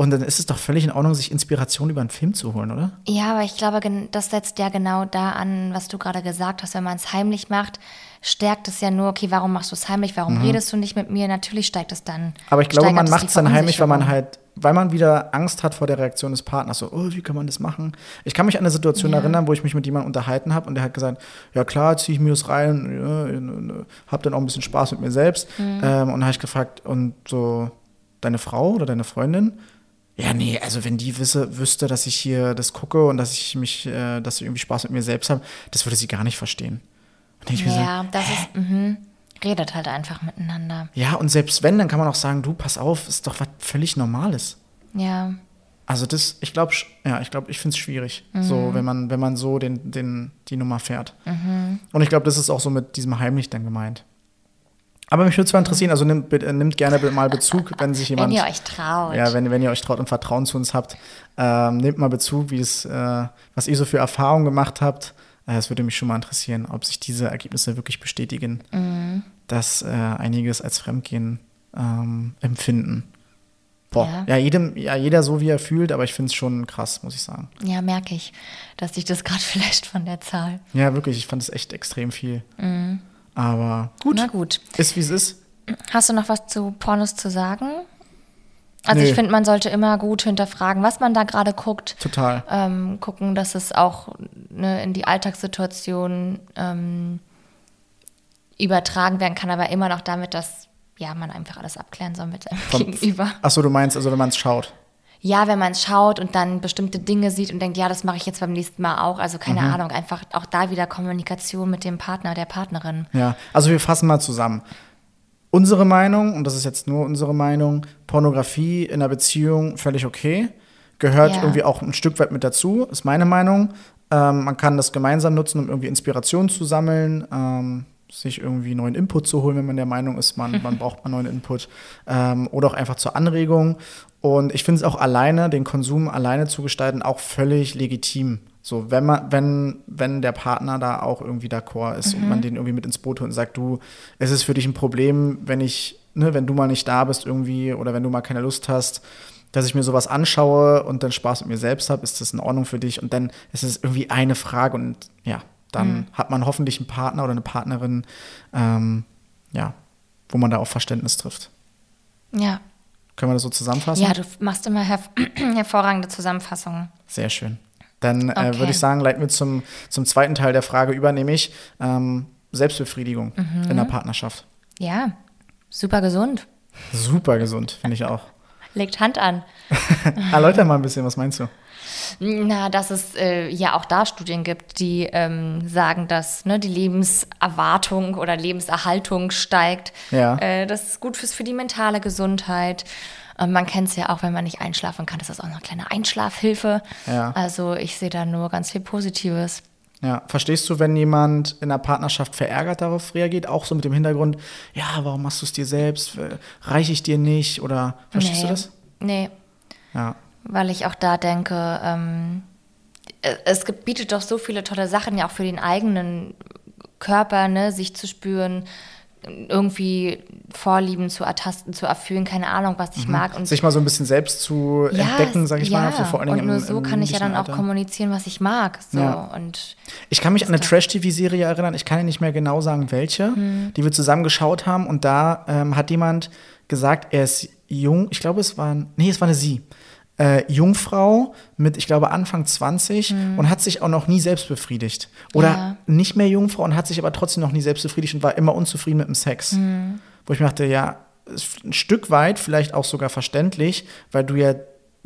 Und dann ist es doch völlig in Ordnung, sich Inspiration über einen Film zu holen, oder? Ja, aber ich glaube, das setzt ja genau da an, was du gerade gesagt hast. Wenn man es heimlich macht, stärkt es ja nur, okay, warum machst du es heimlich? Warum redest du nicht mit mir? Natürlich steigt es dann. Mhm. Aber ich glaube, man macht es dann heimlich, weil man halt, weil man wieder Angst hat vor der Reaktion des Partners. So, oh, wie kann man das machen? Ich kann mich an eine Situation Ja. erinnern, wo ich mich mit jemandem unterhalten habe und der hat gesagt, ja klar, ziehe ich mir das rein, ja, hab dann auch ein bisschen Spaß mit mir selbst. Mhm. Ähm, und dann habe ich gefragt, und so, deine Frau oder deine Freundin? Ja, nee, also wenn die wisse, wüsste, dass ich hier das gucke und dass ich mich, äh, dass ich irgendwie Spaß mit mir selbst habe, das würde sie gar nicht verstehen. Und ich mir so, Ja, das ist, mhm. Redet halt einfach miteinander. ja, und selbst wenn, dann kann man auch sagen, du, pass auf, ist doch was völlig Normales. Ja. Also das, ich glaube, ja, ich glaube, ich finde es schwierig, so wenn man, wenn man so den, den, die Nummer fährt. Und ich glaube, das ist auch so mit diesem heimlich dann gemeint. Aber mich würde zwar interessieren, also nimmt, bitte- nimmt gerne mal Bezug, wenn sich jemand, Wenn ihr euch traut. ja, wenn, wenn ihr euch traut und Vertrauen zu uns habt, ähm, nehmt mal Bezug, wie es, äh, was ihr so für Erfahrungen gemacht habt. Äh, Es würde mich schon mal interessieren, ob sich diese Ergebnisse wirklich bestätigen, dass äh, einiges als Fremdgehen ähm, empfinden. Boah, Ja. ja. jedem, ja, jeder so, wie er fühlt, aber ich finde es schon krass, muss ich sagen. Ja, merke ich, dass sich das gerade vielleicht von der Zahl. Ja, wirklich, ich fand es echt extrem viel. Aber gut, Na gut. ist wie es ist. Hast du noch was zu Pornos zu sagen? Also Nee. ich finde, man sollte immer gut hinterfragen, was man da gerade guckt. Total. Ähm, gucken, dass es auch ne, in die Alltagssituation ähm, übertragen werden kann, aber immer noch damit, dass ja, man einfach alles abklären soll mit seinem Vom- Gegenüber. Achso, du meinst, also wenn man es schaut. Ja, wenn man es schaut und dann bestimmte Dinge sieht und denkt, ja, das mache ich jetzt beim nächsten Mal auch. Also keine Mhm. Ahnung, einfach auch da wieder Kommunikation mit dem Partner, der Partnerin. Ja, also wir fassen mal zusammen. Unsere Meinung, und das ist jetzt nur unsere Meinung, Pornografie in einer Beziehung völlig okay. Gehört Ja. irgendwie auch ein Stück weit mit dazu, ist meine Meinung. Ähm, man kann das gemeinsam nutzen, um irgendwie Inspiration zu sammeln, ähm, sich irgendwie neuen Input zu holen, wenn man der Meinung ist, man, man braucht mal neuen Input. Ähm, oder auch einfach zur Anregung. Und ich finde es auch alleine, den Konsum alleine zu gestalten, auch völlig legitim. So, wenn man, wenn, wenn der Partner da auch irgendwie d'accord ist und man den irgendwie mit ins Boot holt und sagt, du, es ist für dich ein Problem, wenn ich, ne, wenn du mal nicht da bist irgendwie oder wenn du mal keine Lust hast, dass ich mir sowas anschaue und dann Spaß mit mir selbst habe, ist das in Ordnung für dich? Und dann ist es irgendwie eine Frage und ja, dann hat man hoffentlich einen Partner oder eine Partnerin, ähm, ja, wo man da auf Verständnis trifft. Ja. Können wir das so zusammenfassen? Ja, du machst immer herv hervorragende Zusammenfassungen. Sehr schön. Dann äh, Okay. würde ich sagen, leiten wir zum, zum zweiten Teil der Frage über, nämlich ähm, Selbstbefriedigung in der Partnerschaft. Ja, super gesund. Super gesund, finde ich auch. Legt Hand an. Erläuter mal ein bisschen, was meinst du? Na, dass es äh, ja auch da Studien gibt, die ähm, sagen, dass ne, die Lebenserwartung oder Lebenserhaltung steigt. Ja. Äh, das ist gut fürs, für die mentale Gesundheit. Man kennt es ja auch, wenn man nicht einschlafen kann, das ist auch eine kleine Einschlafhilfe. Ja. Also ich sehe da nur ganz viel Positives. Ja, verstehst du, wenn jemand in einer Partnerschaft verärgert darauf reagiert, auch so mit dem Hintergrund, ja, warum machst du es dir selbst? Äh, Reiche ich dir nicht? Oder verstehst nee. du das? Nee, Ja. weil ich auch da denke, ähm, äh, es gibt, bietet doch so viele tolle Sachen ja auch für den eigenen Körper, ne, sich zu spüren, irgendwie Vorlieben zu ertasten, zu erfüllen, keine Ahnung, was ich mag. Und Sich mal so ein bisschen selbst zu ja, entdecken, sage ich ja, mal. So vor allen Dingen und nur im- so kann ich ja dann auch Alter. kommunizieren, was ich mag. So. Ja. Und Ich kann mich an eine Trash-TV-Serie erinnern, ich kann ja nicht mehr genau sagen, welche, Hm. die wir zusammen geschaut haben. Und da ähm, hat jemand gesagt, er ist jung, ich glaube, es war, nee, es war eine Sie. Äh, Jungfrau mit, ich glaube, Anfang 20 und hat sich auch noch nie selbst befriedigt. Oder. Ja. nicht mehr Jungfrau und hat sich aber trotzdem noch nie selbst befriedigt und war immer unzufrieden mit dem Sex. Hm. Wo ich mir dachte, ja, ein Stück weit vielleicht auch sogar verständlich, weil du ja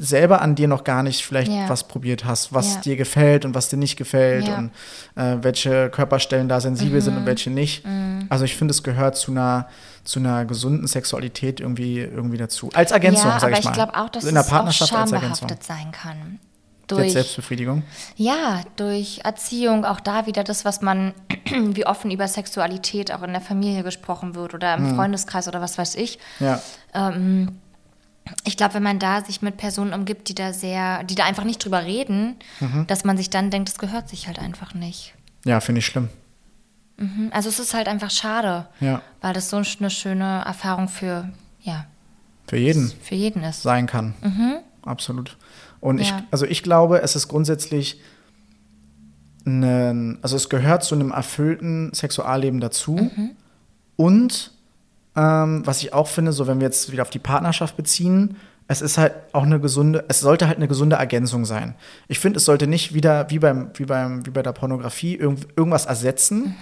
selber an dir noch gar nicht vielleicht Ja. was probiert hast, was Ja. dir gefällt und was dir nicht gefällt Ja. und äh, welche Körperstellen da sensibel sind Mhm. und welche nicht. Also ich finde, es gehört zu einer, zu einer gesunden Sexualität irgendwie, irgendwie dazu. Als Ergänzung, ja, sag aber ich ich mal. glaube auch, dass In der Partnerschaft als Ergänzung. sein kann. Jetzt Durch, Selbstbefriedigung. ja, durch Erziehung, auch da wieder das, was man, wie offen über Sexualität auch in der Familie gesprochen wird oder Mhm. im Freundeskreis oder was weiß ich. Ja. Ähm, ich glaube, wenn man da sich mit Personen umgibt, die da sehr, die da einfach nicht drüber reden, Mhm. dass man sich dann denkt, das gehört sich halt einfach nicht. Ja, finde ich schlimm. Mhm. Also es ist halt einfach schade, Ja. weil das so eine schöne Erfahrung für, ja, Für jeden. für jeden ist. sein kann. Absolut. Und ich, Ja. also ich glaube, es ist grundsätzlich ein, also es gehört zu einem erfüllten Sexualleben dazu. Und ähm, was ich auch finde, so wenn wir jetzt wieder auf die Partnerschaft beziehen, es ist halt auch eine gesunde, es sollte halt eine gesunde Ergänzung sein. Ich finde, es sollte nicht wieder wie beim, wie beim, wie bei der Pornografie irgend, irgendwas ersetzen.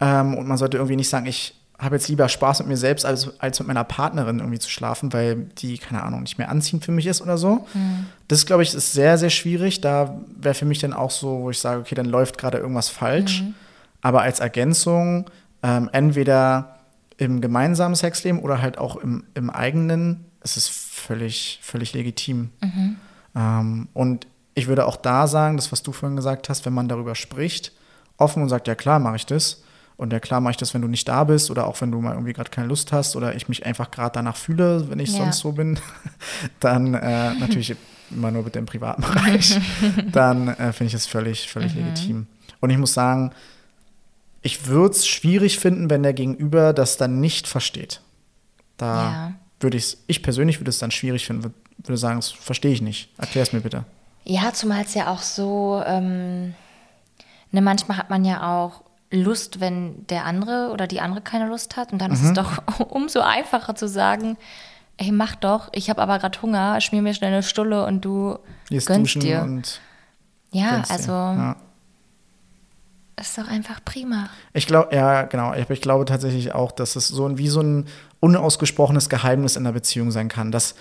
Ähm, und man sollte irgendwie nicht sagen, ich habe jetzt lieber Spaß mit mir selbst, als, als mit meiner Partnerin irgendwie zu schlafen, weil die, keine Ahnung, nicht mehr anziehend für mich ist oder so. Das, glaube ich, ist sehr, sehr schwierig. Da wäre für mich dann auch so, wo ich sage, okay, dann läuft gerade irgendwas falsch. Aber als Ergänzung, ähm, entweder im gemeinsamen Sexleben oder halt auch im, im eigenen, ist es völlig, völlig legitim. Ähm, und ich würde auch da sagen, das, was du vorhin gesagt hast, wenn man darüber spricht, offen und sagt, ja klar, mache ich das. Und ja klar mache ich das, wenn du nicht da bist oder auch wenn du mal irgendwie gerade keine Lust hast oder ich mich einfach gerade danach fühle, wenn ich Ja. sonst so bin, dann äh, natürlich immer nur bitte im privaten Bereich, dann äh, finde ich es völlig, völlig Mhm. legitim. Und ich muss sagen, ich würde es schwierig finden, wenn der Gegenüber das dann nicht versteht. Da Ja. würde ich es, ich persönlich würde es dann schwierig finden, würde, sagen, das verstehe ich nicht. Erklär es mir bitte. Ja, zumal es ja auch so, ähm, ne, manchmal hat man ja auch Lust, wenn der andere oder die andere keine Lust hat. Und dann ist Mhm. es doch umso einfacher zu sagen, ey, mach doch, ich habe aber gerade Hunger, schmier mir schnell eine Stulle und du Gehst gönnst dir. und ja, also Ja. Ist doch einfach prima. Ich glaube, ja, genau. Ich, glaube tatsächlich auch, dass es so ein, wie so ein unausgesprochenes Geheimnis in der Beziehung sein kann, dass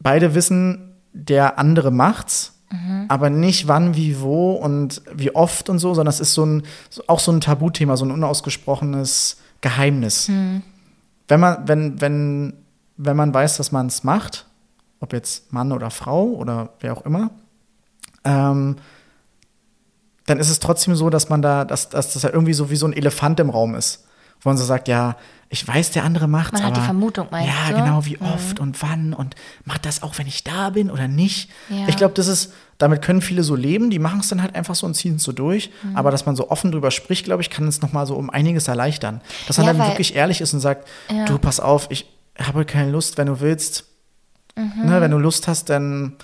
beide wissen, der andere macht's, aber nicht wann, wie, wo und wie oft und so, sondern es ist so ein, auch so ein Tabuthema, so ein unausgesprochenes Geheimnis. Wenn man, wenn, wenn, wenn man weiß, dass man es macht, ob jetzt Mann oder Frau oder wer auch immer, ähm, dann ist es trotzdem so, dass man da, dass, dass das ja irgendwie so wie so ein Elefant im Raum ist. Wo man so sagt, ja, ich weiß, der andere macht's, Man hat aber die Vermutung, meinst Ja, du? genau, wie oft und wann und macht das auch, wenn ich da bin oder nicht. Ja. Ich glaube, das ist, damit können viele so leben, die machen es dann halt einfach so und ziehen es so durch. Mhm. Aber dass man so offen drüber spricht, glaube ich, kann es nochmal so um einiges erleichtern. Dass man Ja, dann weil- wirklich ehrlich ist und sagt, Ja. du, pass auf, ich habe keine Lust, wenn du willst. Mhm. Ne, wenn du Lust hast, dann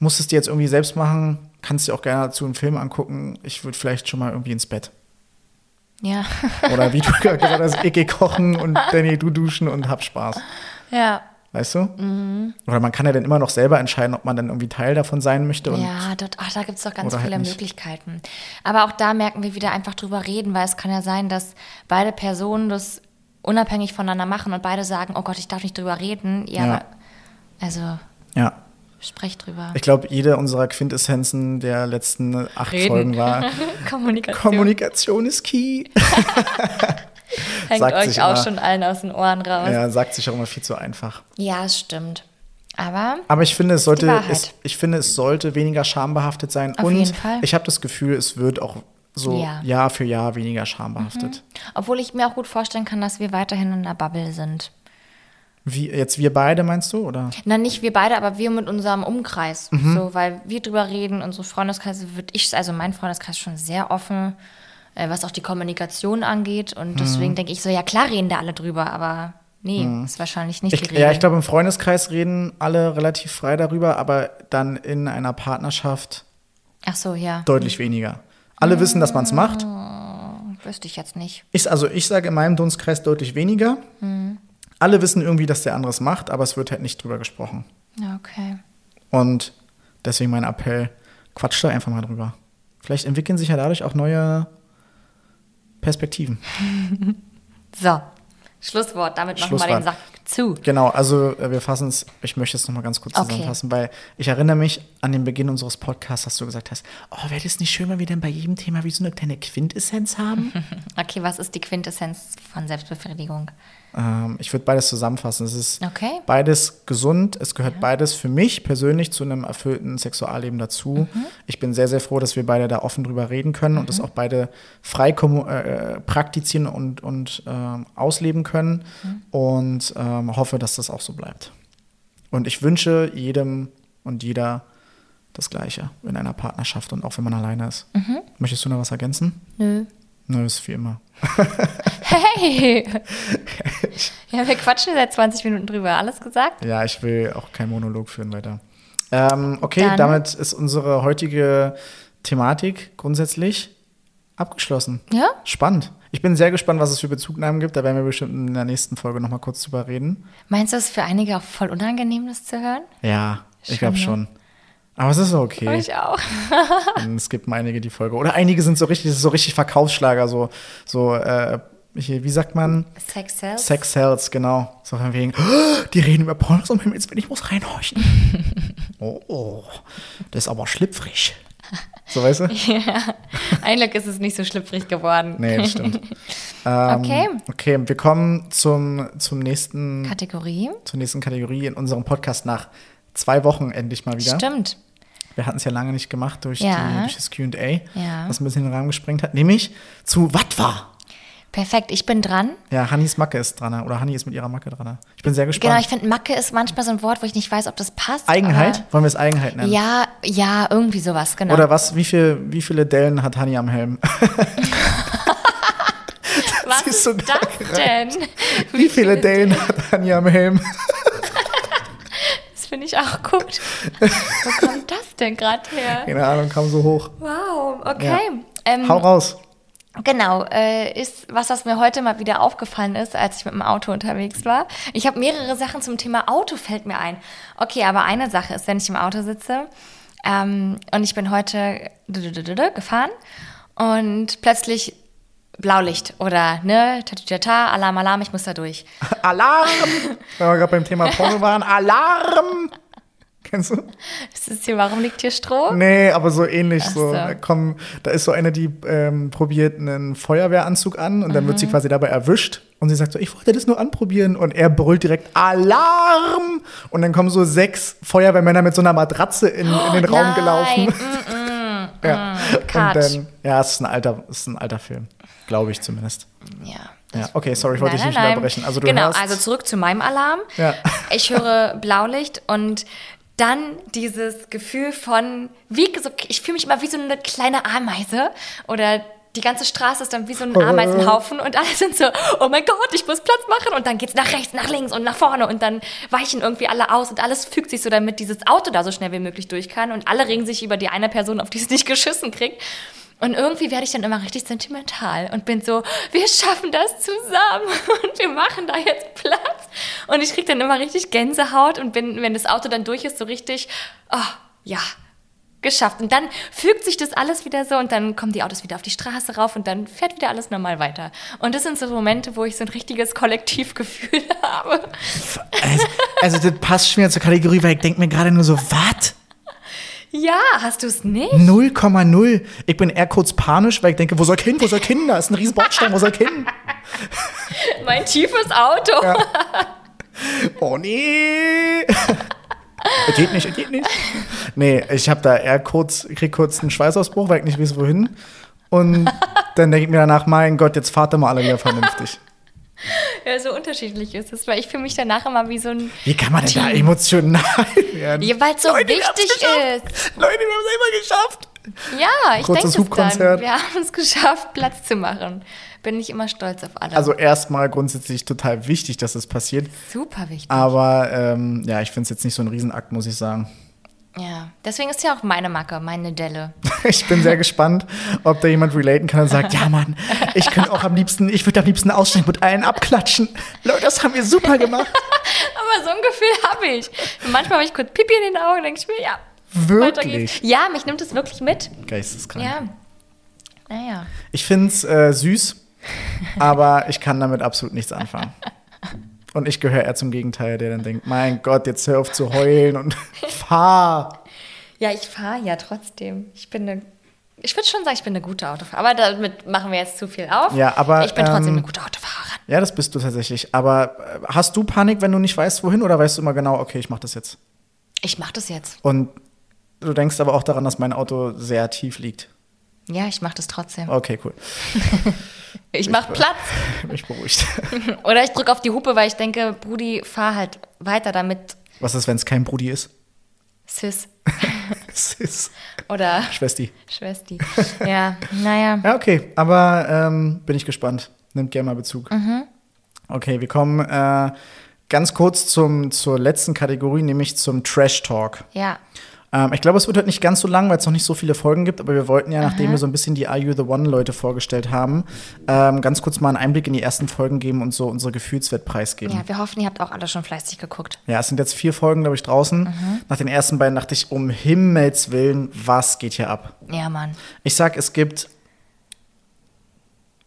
musst du es dir jetzt irgendwie selbst machen. Kannst dir auch gerne dazu einen Film angucken. Ich würde vielleicht schon mal irgendwie ins Bett. Ja. Oder wie du gerade gesagt hast, ich geh kochen und Danny, du duschen und hab Spaß. ja. Weißt du? Oder man kann ja dann immer noch selber entscheiden, ob man dann irgendwie Teil davon sein möchte. Ja, dort, ach, da gibt es doch ganz halt viele nicht. Möglichkeiten. Aber auch da merken wir wieder einfach drüber reden, weil es kann ja sein, dass beide Personen das unabhängig voneinander machen und beide sagen, oh Gott, ich darf nicht drüber reden. Ja, Ja. also ja. Sprecht drüber. Ich glaube, jede unserer Quintessenzen der letzten acht Reden. Folgen war, Kommunikation Kommunikation ist key. hängt sagt euch auch immer. schon allen aus den Ohren raus. Ja, ja, sagt sich auch immer viel zu einfach. es stimmt. Aber Aber ich finde, es sollte, es, ich finde, es sollte weniger schambehaftet sein. Auf und jeden Fall. ich habe das Gefühl, es wird auch so Ja. Mhm. Jahr für Jahr weniger schambehaftet. obwohl ich mir auch gut vorstellen kann, dass wir weiterhin in einer Bubble sind. Wie jetzt wir beide meinst du oder? Na, nicht wir beide, aber wir mit unserem Umkreis. Mhm. So, weil wir drüber reden, unsere Freundeskreise, würde ich, also mein Freundeskreis schon sehr offen. äh, was auch die Kommunikation angeht. Und deswegen denke ich so, ja klar reden da alle drüber, aber nee, ist wahrscheinlich nicht die Ich, ja, ich glaube, im Freundeskreis reden alle relativ frei darüber, aber dann in einer Partnerschaft Ach so, ja, deutlich weniger. Alle wissen, dass man es macht. wüsste ich jetzt nicht. Ich, also ich sage in meinem Dunstkreis deutlich weniger. Alle wissen irgendwie, dass der andere es macht, aber es wird halt nicht drüber gesprochen. Okay. Und deswegen mein Appell, quatscht da einfach mal drüber. Vielleicht entwickeln sich ja dadurch auch neue Perspektiven. So, Schlusswort. Damit machen wir den Sack zu. Genau, also äh, wir fassen es, ich möchte es nochmal ganz kurz Okay. zusammenfassen, weil ich erinnere mich an den Beginn unseres Podcasts, dass du gesagt hast, oh, wäre das nicht schön, wenn wir denn bei jedem Thema wie so eine kleine Quintessenz haben? Okay, was ist die Quintessenz von Selbstbefriedigung? Ähm, ich würde beides zusammenfassen. Es ist Okay. beides gesund, es gehört beides für mich persönlich zu einem erfüllten Sexualleben dazu. Mhm. Ich bin sehr, sehr froh, dass wir beide da offen drüber reden können und das auch beide frei kommu- äh, praktizieren und, und ähm, ausleben können Mhm. und ähm, hoffe, dass das auch so bleibt. Und ich wünsche jedem und jeder das Gleiche in einer Partnerschaft und auch wenn man alleine ist. Mhm. Möchtest du noch was ergänzen? Nö. Nö, ist wie immer. Hey! ja, wir quatschen seit 20 Minuten drüber. Alles gesagt? Ja, ich will auch keinen Monolog führen weiter. Ähm, okay, Dann- damit ist unsere heutige Thematik grundsätzlich abgeschlossen. Ja? Spannend. Ich bin sehr gespannt, was es für Bezugnahmen gibt. Da werden wir bestimmt in der nächsten Folge nochmal kurz drüber reden. Meinst du, es ist für einige auch voll unangenehm, das zu hören? Ja, ich Schon, glaube ne? Aber es ist okay. Ich auch. Und es gibt einige die Folge. Oder einige sind so richtig, das ist so richtig Verkaufsschlager, so, so äh, hier, wie sagt man? Sex sells? Sex Sells, genau. So von wegen, "Oh, die reden über Pornos um Himmels ich muss reinhorchen. oh, oh, das ist aber schlüpfrig. So, weißt du? Ja. Ein Glück ist es nicht so schlüpfrig geworden. Nee, das stimmt. ähm, Okay. Okay, wir kommen zum, zum nächsten, Kategorie? zur nächsten Kategorie in unserem Podcast nach zwei Wochen endlich mal wieder. Stimmt. Wir hatten es ja lange nicht gemacht durch, Ja. die, durch das QA, Ja. was ein bisschen den Rahmen gesprengt hat. Nämlich zu Watwa. Perfekt, ich bin dran. Ja, Hannis Macke ist dran. Oder Hanni ist mit ihrer Macke dran. Ich bin sehr gespannt. Genau, ich finde, Macke ist manchmal so ein Wort, wo ich nicht weiß, ob das passt. Eigenheit? Wollen wir es Eigenheit nennen? Ja, ja, irgendwie sowas, genau. Oder was, wie, viel, wie viele Dellen hat Hanni am Helm? was ist so das geil denn? wie viele Dellen hat Hanni am Helm? Finde ich auch gut. Wo kommt das denn gerade her? Keine Ahnung, kam so hoch. Wow, okay. Ja. Ähm, Hau raus. Genau, äh, ist was, was mir heute mal wieder aufgefallen ist, als ich mit dem Auto unterwegs war. Ich habe mehrere Sachen zum Thema Auto, fällt mir ein. Okay, aber eine Sache ist, wenn ich im Auto sitze ähm, und ich bin heute gefahren und plötzlich Blaulicht oder ne, tatütata, Alarm, Alarm, ich muss da durch. Alarm! Wenn wir gerade beim Thema Porno waren. Alarm! Kennst du? Das ist hier, warum liegt hier Stroh? Nee, aber so ähnlich. Ach so. so. Da, kommen, da ist so eine, die ähm, probiert einen Feuerwehranzug an und dann wird Mhm. sie quasi dabei erwischt und sie sagt so, ich wollte das nur anprobieren und er brüllt direkt Alarm und dann kommen so sechs Feuerwehrmänner mit so einer Matratze in, in den Raum Nein, gelaufen. ja. Cut. Und dann, ja, es ist ein alter, es ist ein alter Film, glaube ich zumindest. Ja. Ja, okay, sorry, ich wollte dich nicht unterbrechen. Also du genau, hörst, also zurück zu meinem Alarm. Ja. Ich höre Blaulicht und dann dieses Gefühl von, wie so, ich fühle mich immer wie so eine kleine Ameise oder die ganze Straße ist dann wie so ein Ameisenhaufen und alle sind so, oh mein Gott, ich muss Platz machen und dann geht's nach rechts, nach links und nach vorne und dann weichen irgendwie alle aus und alles fügt sich so, damit dieses Auto da so schnell wie möglich durch kann und alle regen sich über die eine Person, auf die es nicht geschissen kriegt. Und irgendwie werde ich dann immer richtig sentimental und bin so, wir schaffen das zusammen und wir machen da jetzt Platz. Und ich kriege dann immer richtig Gänsehaut und bin, wenn das Auto dann durch ist, so richtig, oh, ja, geschafft. Und dann fügt sich das alles wieder so und dann kommen die Autos wieder auf die Straße rauf und dann fährt wieder alles normal weiter. Und das sind so Momente, wo ich so ein richtiges Kollektivgefühl habe. also, also das passt schon wieder zur Kategorie, weil ich denke mir gerade nur so, was? Ja, hast du es nicht? 0,0. Ich bin eher kurz panisch, weil ich denke, wo soll ich hin, wo soll ich hin? Da ist ein riesen Bordstein, wo soll ich hin? Mein tiefes Auto. Oh nee. Es geht nicht, es geht nicht. Nee, ich habe da eher kurz, krieg kurz einen Schweißausbruch, weil ich nicht weiß, wohin. Und dann denke ich mir danach, mein Gott, jetzt fahrt ihr mal alle wieder vernünftig. Ja, so unterschiedlich ist es, weil ich fühle mich danach immer wie so ein Wie kann man denn da emotional werden? Ja, weil es so Leute, wichtig ist. Leute, wir haben es einfach geschafft. Ja, ich denke es dann. Wir haben es geschafft, Platz zu machen. Bin ich immer stolz auf alle. Also erstmal grundsätzlich total wichtig, dass es passiert. Super wichtig. Aber ähm, ja, ich finde es jetzt nicht so ein Riesenakt, muss ich sagen. Ja, deswegen ist ja auch meine Macke, meine Delle. Ich bin sehr gespannt, ob da jemand relaten kann und sagt, ja Mann, ich könnte auch am liebsten, ich würde am liebsten aussteigen mit allen abklatschen. Leute, das haben wir super gemacht. Aber so ein Gefühl habe ich. Und manchmal habe ich kurz Pipi in den Augen und denke ich mir, ja. Wirklich. Ja, mich nimmt es wirklich mit. Geisteskrank. Ja. Naja. Ich finde es äh, süß, aber ich kann damit absolut nichts anfangen. Und ich gehöre eher zum Gegenteil, der dann denkt, mein Gott, jetzt hör auf zu heulen und fahr. Ja, ich fahre ja trotzdem. Ich bin eine. Ich würde schon sagen, ich bin eine gute Autofahrerin. Aber damit machen wir jetzt zu viel auf. Ja, aber, Ich bin trotzdem ähm, eine gute Autofahrerin. Ja, das bist du tatsächlich. Aber äh, hast du Panik, wenn du nicht weißt, wohin? Oder weißt du immer genau, okay, ich mache das jetzt? Ich mache das jetzt. Und du denkst aber auch daran, dass mein Auto sehr tief liegt. Ja, ich mache das trotzdem. Okay, cool. Ich mache Platz. Mich beruhigt. Oder ich drücke auf die Hupe, weil ich denke, Brudi, fahr halt weiter damit. Was ist, wenn es kein Brudi ist? Sis. Es ist Oder Schwesti. Schwesti. Ja, naja. Ja, okay. Aber ähm, bin ich gespannt. Nimmt gerne mal Bezug. Mhm. Okay, wir kommen äh, ganz kurz zum, zur letzten Kategorie, nämlich zum Trash Talk. Ja. Ähm, ich glaube, es wird heute nicht ganz so lang, weil es noch nicht so viele Folgen gibt, aber wir wollten ja, nachdem wir so ein bisschen die Are You the One-Leute vorgestellt haben, ähm, ganz kurz mal einen Einblick in die ersten Folgen geben und so unsere Gefühlswert preisgeben. Ja, wir hoffen, ihr habt auch alle schon fleißig geguckt. Ja, es sind jetzt vier Folgen, glaube ich, draußen. Mhm. Nach den ersten beiden dachte ich, um Himmels Willen, was geht hier ab? Ja, Mann. Ich sag, es gibt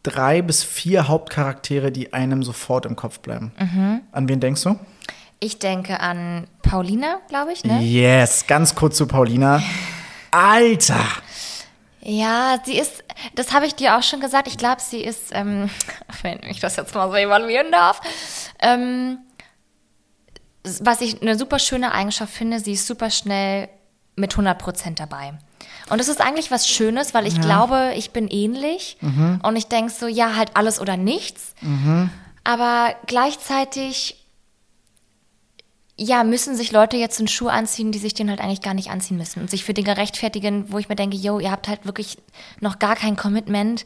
drei bis vier Hauptcharaktere, die einem sofort im Kopf bleiben. Mhm. An wen denkst du? Ich denke an Paulina, glaube ich, ne? Yes, ganz kurz zu Paulina. Alter! Ja, sie ist, das habe ich dir auch schon gesagt, ich glaube, sie ist, ähm, wenn ich das jetzt mal so evaluieren darf, ähm, was ich eine super schöne Eigenschaft finde, sie ist super schnell mit 100% dabei. Und das ist eigentlich was Schönes, weil ich glaube, ich bin ähnlich und ich denke so, ja, halt alles oder nichts. Aber gleichzeitig, ja, müssen sich Leute jetzt einen Schuh anziehen, die sich den halt eigentlich gar nicht anziehen müssen und sich für Dinge rechtfertigen, wo ich mir denke, yo, ihr habt halt wirklich noch gar kein Commitment.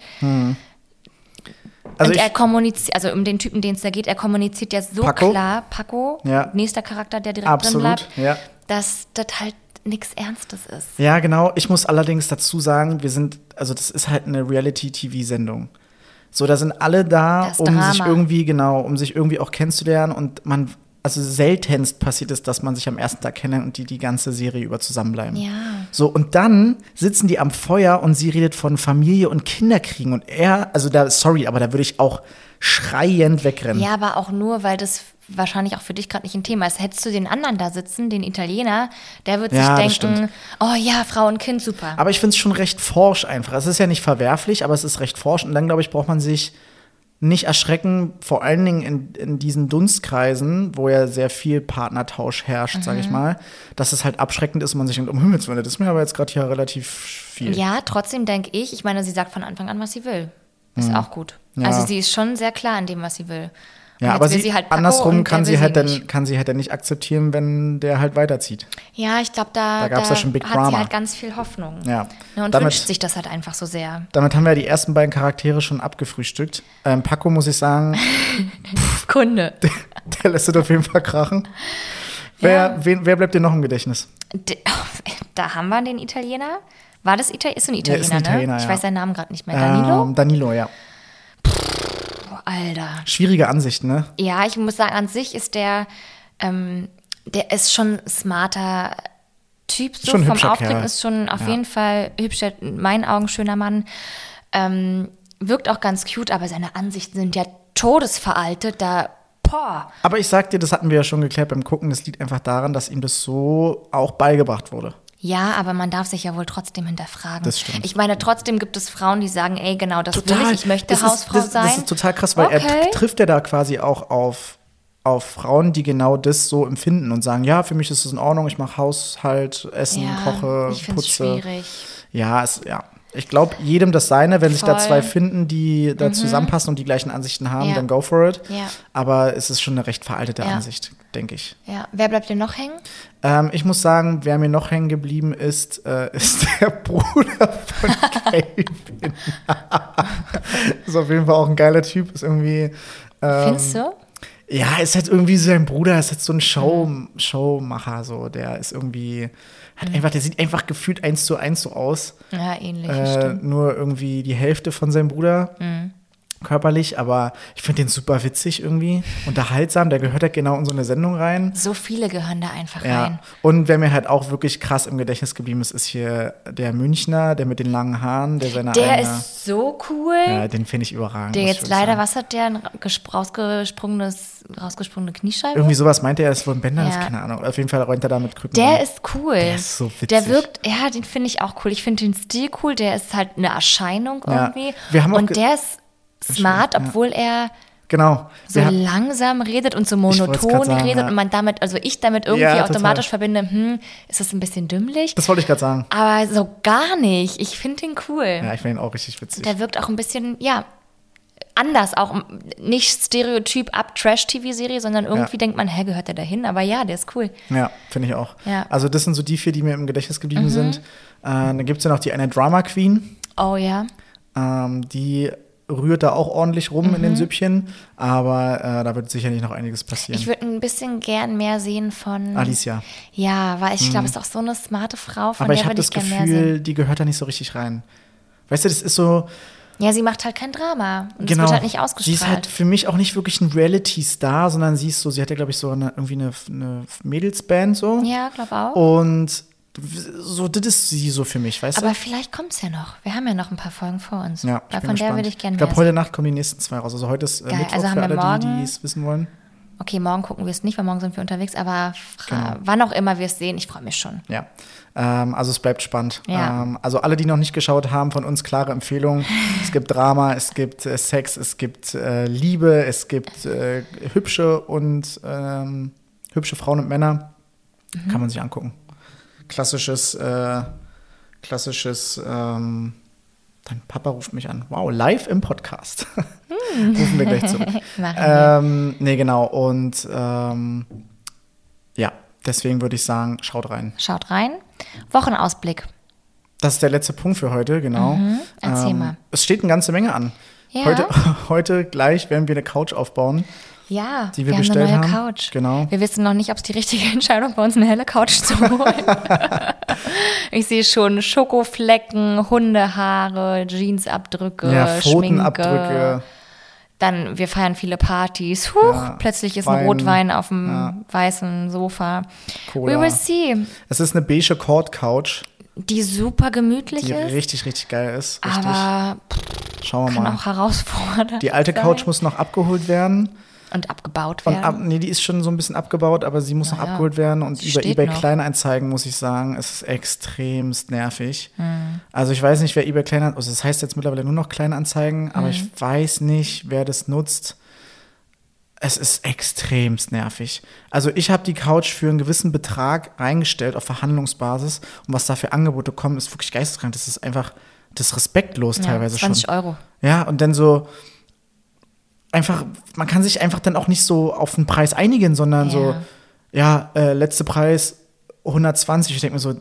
Also und er kommuniziert, also um den Typen, den es da geht, er kommuniziert ja so Paco? klar, Paco, Ja. nächster Charakter, der direkt Absolut, drin bleibt, ja. dass das halt nichts Ernstes ist. ja, genau. Ich muss allerdings dazu sagen, wir sind, also das ist halt eine Reality-TV-Sendung. So, da sind alle da, um sich irgendwie, genau, um sich irgendwie auch kennenzulernen und man, also seltenst passiert es, dass man sich am ersten Tag kennenlernt und die die ganze Serie über zusammenbleiben. Ja. So, und dann sitzen die am Feuer und sie redet von Familie und Kinderkriegen und er, also da, sorry, aber da würde ich auch schreiend wegrennen. Ja, aber auch nur, weil das wahrscheinlich auch für dich gerade nicht ein Thema ist. Hättest du den anderen da sitzen, den Italiener, der wird Ja, sich denken, oh ja, Frau und Kind, super. Aber ich finde es schon recht forsch einfach. Es ist ja nicht verwerflich, aber es ist recht forsch. Und dann, glaube ich, braucht man sich nicht erschrecken, vor allen Dingen in, in diesen Dunstkreisen, wo ja sehr viel Partnertausch herrscht, sage ich Mhm. mal, dass es halt abschreckend ist und man sich denkt, um Himmels Willen, das ist mir aber jetzt gerade hier relativ viel. Ja, trotzdem denke ich, ich meine, sie sagt von Anfang an, was sie will. Ist auch gut. Mhm. Ja. Also sie ist schon sehr klar in dem, was sie will. Ja, aber will sie, halt andersrum kann der sie, halt dann, nicht. kann sie halt dann nicht akzeptieren, wenn der halt weiterzieht. Ja, ich glaube, da, Da gab's ja schon Big hat Drama. sie halt ganz viel Hoffnung. Ja. Ne, und Damit- wünscht sich das halt einfach so sehr. Damit haben wir die ersten beiden Charaktere schon abgefrühstückt. Ähm, Paco, muss ich sagen, Kunde. der lässt es auf jeden Fall krachen. Wer, wen, wer bleibt dir noch im Gedächtnis? Da haben wir den Italiener. War das Italiener? Ist ein Italiener, ist ein Italiener, ne? Ich ja. weiß seinen Namen gerade nicht mehr. Danilo? Ähm, Danilo, ja. Alter. Schwierige Ansicht, ne? Ja, ich muss sagen, an sich ist der, ähm, der ist schon smarter Typ. So Schon vom Auftreten Kerl. ist schon auf Ja. jeden Fall hübscher, in meinen Augen schöner Mann. Ähm, wirkt auch ganz cute, aber seine Ansichten sind ja todesveraltet. Da. Aber ich sag dir, das hatten wir ja schon geklärt beim Gucken, das liegt einfach daran, dass ihm das so auch beigebracht wurde. Ja, aber man darf sich ja wohl trotzdem hinterfragen. Das stimmt. Ich meine, trotzdem gibt es Frauen, die sagen, ey, genau, das will ich, ich möchte das Hausfrau ist, das, sein. Das ist total krass, weil er Okay. tr- trifft ja da quasi auch auf, auf Frauen, die genau das so empfinden und sagen, ja, für mich ist es in Ordnung, ich mache Haushalt, Essen, ja, koche, ich putze. schwierig. Ja, es, ja. Ich glaube, jedem das seine. Wenn sich da Voll. Mhm. zwei finden, die da zusammenpassen und die gleichen Ansichten haben, Ja. dann go for it. Ja. Aber es ist schon eine recht veraltete Ja. Ansicht, denke ich. Ja. Wer bleibt dir noch hängen? Ähm, ich muss sagen, wer mir noch hängen geblieben ist, äh, ist der Bruder von Calvin. ist auf jeden Fall auch ein geiler Typ. Ist irgendwie. Ähm, Findest du? Ja, ist halt irgendwie so sein Bruder, ist halt so ein Show, Showmacher, so. Der ist irgendwie, hat Mhm. einfach, der sieht einfach gefühlt eins zu eins so aus. Ja, ähnlich. Äh. Mhm. nur irgendwie die Hälfte von seinem Bruder. Körperlich, aber ich finde den super witzig irgendwie, unterhaltsam. Der gehört halt genau in so eine Sendung rein. So viele gehören da einfach Ja. rein. Und wer mir halt auch wirklich krass im Gedächtnis geblieben ist, ist hier der Münchner, der mit den langen Haaren, der seine Der eigene, ist so cool. ja, den finde ich überragend. der jetzt leider, sagen. was hat der? Ein ges- rausgesprungenes, rausgesprungene Kniescheibe? Irgendwie sowas meinte er, es wohl ein Bänder, ist Ja. keine Ahnung. Auf jeden Fall räumt er da mit Krücken. Der ist cool. Der ist so witzig. Der wirkt, ja, den finde ich auch cool. Ich finde den Stil cool. Der ist halt eine Erscheinung Ja. irgendwie. Wir haben auch und der ist smart, obwohl er Genau. so haben- langsam redet und so monoton sagen, redet ja. und man damit, also ich damit irgendwie Ja, automatisch verbinde, hm, ist das ein bisschen dümmlich? das wollte ich gerade sagen. Aber so gar nicht. Ich finde den cool. Ja, ich finde ihn auch richtig witzig. Der wirkt auch ein bisschen, ja, anders, auch nicht Stereotyp ab Trash-TV-Serie, sondern irgendwie Ja. denkt man, hä, gehört der dahin? Aber ja, der ist cool. Ja, finde ich auch. Ja. Mhm. Also das sind so die vier, die mir im Gedächtnis geblieben sind. Äh, dann gibt es ja noch die eine Drama Queen. Oh ja. Ähm, die rührt da auch ordentlich rum Mhm. in den Süppchen, aber äh, da wird sicherlich noch einiges passieren. Ich würde ein bisschen gern mehr sehen von. Alicia. Ja, weil ich glaube, es ist auch so eine smarte Frau, von Aber ich der habe würde das ich. Gefühl, die gehört da nicht so richtig rein. Weißt du, das ist so, Ja, sie macht halt kein Drama. Und es genau. wird halt nicht sie ausgestrahlt. ist halt für mich auch nicht wirklich ein Reality-Star, sondern sie ist so, sie hat ja, glaube ich, so eine, irgendwie eine, eine Mädelsband so. ja, glaube auch. Und so, das ist sie so für mich, weißt Aber du? vielleicht kommt es ja noch. Wir haben ja noch ein paar Folgen vor uns. Ja, Weil bin von der gespannt. würde ich gerne Ich glaube, heute Nacht kommen die nächsten zwei raus. Also heute ist äh, Geil. Mittwoch Also für alle, die, morgen- die es wissen wollen. Okay, morgen gucken wir es nicht, weil morgen sind wir unterwegs. Aber Genau. wann auch immer wir es sehen, ich freue mich schon. Ja, ähm, also es bleibt spannend. Ja. Ähm, also alle, die noch nicht geschaut haben, von uns klare Empfehlung. es gibt Drama, es gibt äh, Sex, es gibt äh, Liebe, es gibt äh, hübsche und ähm, hübsche Frauen und Männer. Mhm. Kann man sich angucken. Klassisches, äh, klassisches. Ähm, dein Papa ruft mich an. Wow, live im Podcast. Rufen wir gleich zurück. Ähm, nee, genau. Und ähm, ja, deswegen würde ich sagen, schaut rein. Schaut rein. Wochenausblick. Das ist der letzte Punkt für heute, genau. Mhm. Erzähl mal. Es steht eine ganze Menge an. Ja. Heute, heute gleich werden wir eine Couch aufbauen. Ja, Die wir haben eine bestellt neue haben. Couch. Genau. Wir wissen noch nicht, ob es die richtige Entscheidung war, uns eine helle Couch zu holen. ich sehe schon Schokoflecken, Hundehaare, Jeansabdrücke, ja, Schminke. Dann, wir feiern viele Partys. Huch, Ja, plötzlich ist Wein. ein Rotwein auf dem Ja. weißen Sofa. Cola. We will see. Es ist eine beige Cord Couch, Die super gemütlich die ist, richtig, richtig geil ist. Richtig. aber Schauen wir kann mal. auch herausfordernd Die alte sein. Couch muss noch abgeholt werden. Und abgebaut Und werden. ab, nee, die ist schon so ein bisschen abgebaut, aber sie muss noch Naja, abgeholt werden. Und sie über eBay noch. Kleinanzeigen muss ich sagen, es ist extremst nervig. Hm. Also ich weiß nicht, wer eBay Kleinanzeigen, also das heißt jetzt mittlerweile nur noch Kleinanzeigen, aber Hm. ich weiß nicht, wer das nutzt. Es ist extremst nervig. Also ich habe die Couch für einen gewissen Betrag reingestellt auf Verhandlungsbasis und was da für Angebote kommen, ist wirklich geisteskrank. Das ist einfach, das ist respektlos ja, teilweise 20 schon. Euro. Ja, und dann so einfach, man kann sich einfach dann auch nicht so auf den Preis einigen, sondern so, ja, äh, letzte Preis 120. Ich denke mir so,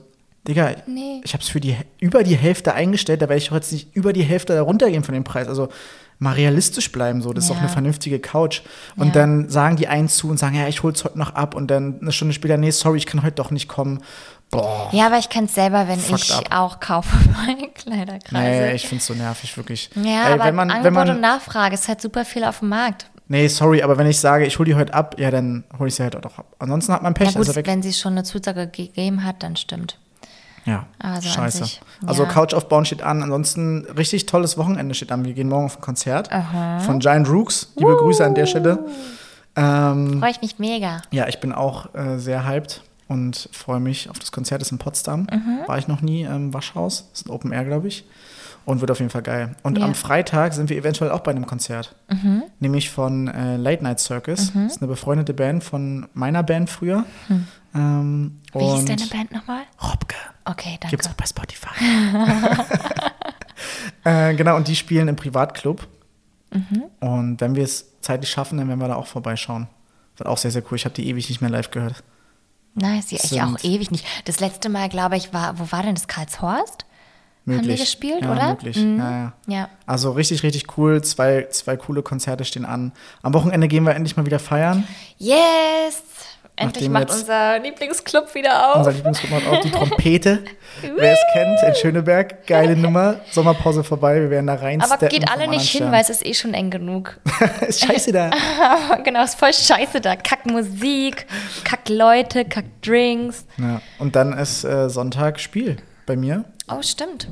Digga, Nee. ich habe es für die über die Hälfte eingestellt, da werde ich jetzt nicht über die Hälfte da runtergehen von dem Preis. Also mal realistisch bleiben, so, das ist Ja. auch eine vernünftige Couch. Und Ja. dann sagen die einen zu und sagen, ja, ich hol's heute noch ab und dann eine Stunde später, nee, sorry, ich kann heute doch nicht kommen. Boah. Ja, aber ich kann es selber, wenn Fucked ich up. auch kaufe bei Kleiderkreise. Nee, ich find's so nervig, wirklich. ja, Ey, aber wenn man, Angebot wenn man, und Nachfrage ist halt super viel auf dem Markt. Nee, sorry, aber wenn ich sage, ich hole die heute ab, ja, dann hole ich sie halt auch ab. Ansonsten hat man Pech, Na gut, also weg. wenn sie schon eine Zusage gegeben hat, dann stimmt. Ja, Aber so an scheiße. sich, Also ja. Couch aufbauen steht an. Ansonsten richtig tolles Wochenende steht an. Wir gehen morgen auf ein Konzert von Giant Rooks. Liebe Grüße an der Stelle. Ähm, Freue ich mich mega. ja, ich bin auch äh, sehr hyped und freue mich auf das Konzert. Das ist in Potsdam. Mhm. War ich noch nie im Waschhaus. Das ist ein Open Air, glaube ich. Und wird auf jeden Fall geil. Und Ja. Mhm. am Freitag sind wir eventuell auch bei einem Konzert. Nämlich von äh, Late Night Circus. Das ist eine befreundete Band von meiner Band früher. Ähm, Wie hieß und deine Band nochmal? Robke. Okay, danke. Gibt's auch bei Spotify. Äh, genau, und die spielen im Privatclub. Mhm. Und wenn wir es zeitlich schaffen, dann werden wir da auch vorbeischauen. Wird auch sehr, sehr cool. Ich habe die ewig nicht mehr live gehört. Nice, ja, ich auch ewig nicht. Das letzte Mal, glaube ich, war, wo war denn das Karlshorst? Haben die Möglich. gespielt, ja, oder? Möglich. Mhm. Ja, ja. Ja. Also richtig, richtig cool. Zwei, zwei coole Konzerte stehen an. Am Wochenende gehen wir endlich mal wieder feiern. Yes! Endlich Nachdem macht unser Lieblingsclub wieder auf. Unser Lieblingsgruppe hat auch die Trompete. Wer es kennt, in Schöneberg. Geile Nummer. Sommerpause vorbei. Wir werden da rein. Aber geht alle nicht hin, weil es ist eh schon eng genug. ist scheiße da. genau, ist voll scheiße da. Kack Musik, kack Leute, kack Drinks. Ja. Und dann ist äh, Sonntag Spiel bei mir Oh, stimmt.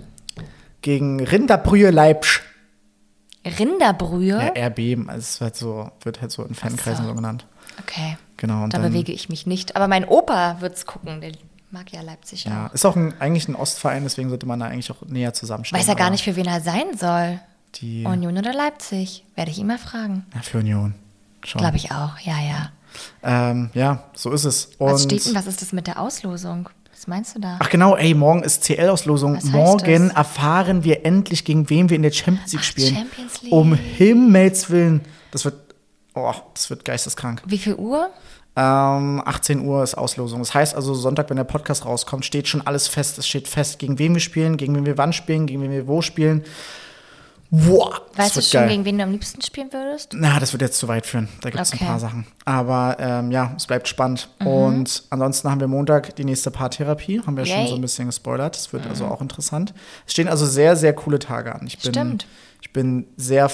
gegen Rinderbrühe Leipsch. Rinderbrühe? Ja, RB, also es wird, so, wird halt so in Fankreisen so. so genannt. Okay. Genau. Und Da dann, bewege ich mich nicht. Aber mein Opa wird's gucken. Der mag ja Leipzig Ja, auch. ist auch ein, eigentlich ein Ostverein, deswegen sollte man da eigentlich auch näher zusammenstehen. Weiß er gar nicht, für wen er sein soll. Die, Union oder Leipzig? Werde ich ihn mal fragen. ja, für Union. Schon. Glaube ich auch. Ja, ja. Ähm, ja, so ist es. Und Was steht denn? Was ist das mit der Auslosung? Was meinst du da? Ach genau, ey, morgen ist CL-Auslosung. Morgen das? erfahren wir endlich, gegen wen wir in der Champions League Ach, spielen. Champions League. Um Himmels Willen. Das wird, oh, das wird geisteskrank. Wie viel Uhr? Ähm, 18 Uhr ist Auslosung. Das heißt also, Sonntag, wenn der Podcast rauskommt, steht schon alles fest. Es steht fest, gegen wen wir spielen, gegen wen wir wann spielen, gegen wen wir wo spielen. Das Weißt du schon, geil. gegen wen du am liebsten spielen würdest? Na, das wird jetzt zu weit führen. Da gibt es Okay. ein paar Sachen. Aber ähm, ja, es bleibt spannend. Mhm. Und ansonsten haben wir Montag die nächste Paartherapie. Haben wir schon Yay. Mhm. so ein bisschen gespoilert. Das wird also auch interessant. Es stehen also sehr, sehr coole Tage an. Ich bin, Stimmt. Ich bin sehr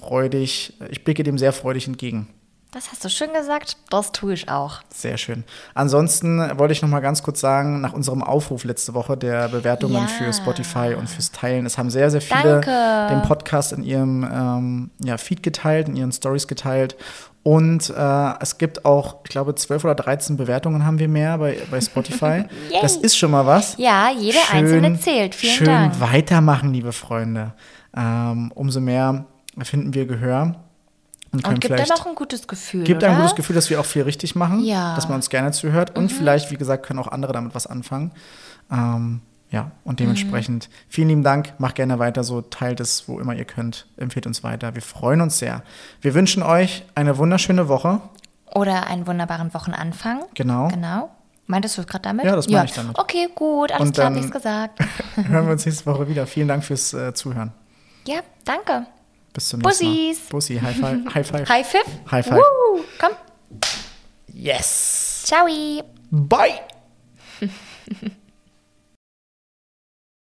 freudig, ich blicke dem sehr freudig entgegen. Das hast du schön gesagt. Das tue ich auch. Sehr schön. Ansonsten wollte ich noch mal ganz kurz sagen, nach unserem Aufruf letzte Woche der Bewertungen Ja. für Spotify und fürs Teilen, es haben sehr, sehr viele Danke. den Podcast in ihrem ähm, ja, Feed geteilt, in ihren Stories geteilt. Und äh, es gibt auch, ich glaube, 12 oder 13 Bewertungen haben wir mehr bei, bei Spotify. Das ist schon mal was. Ja, jede einzelne zählt. Vielen schön Dank. weitermachen, liebe Freunde. Ähm, umso mehr finden wir Gehör. Und, Und gibt dann auch ein gutes Gefühl. Gibt oder? ein gutes Gefühl, dass wir auch viel richtig machen, Ja. Mhm. dass man uns gerne zuhört und vielleicht, wie gesagt, können auch andere damit was anfangen. Ähm, ja, und dementsprechend vielen lieben Dank, macht gerne weiter so, teilt es, wo immer ihr könnt, empfehlt uns weiter. Wir freuen uns sehr. Wir wünschen euch eine wunderschöne Woche. Oder einen wunderbaren Wochenanfang. Genau. Genau. Meintest du es gerade damit? Ja, das meine ich damit. Okay, gut, alles Und klar, dann- hab ich's gesagt. Hören wir uns nächste Woche wieder. Vielen Dank fürs äh, Zuhören. Ja, danke. Bis zum nächsten Mal. Bussis. Bussi, High Five. High Five. High Five. High Five. Woo, komm. Yes. Ciao. Bye.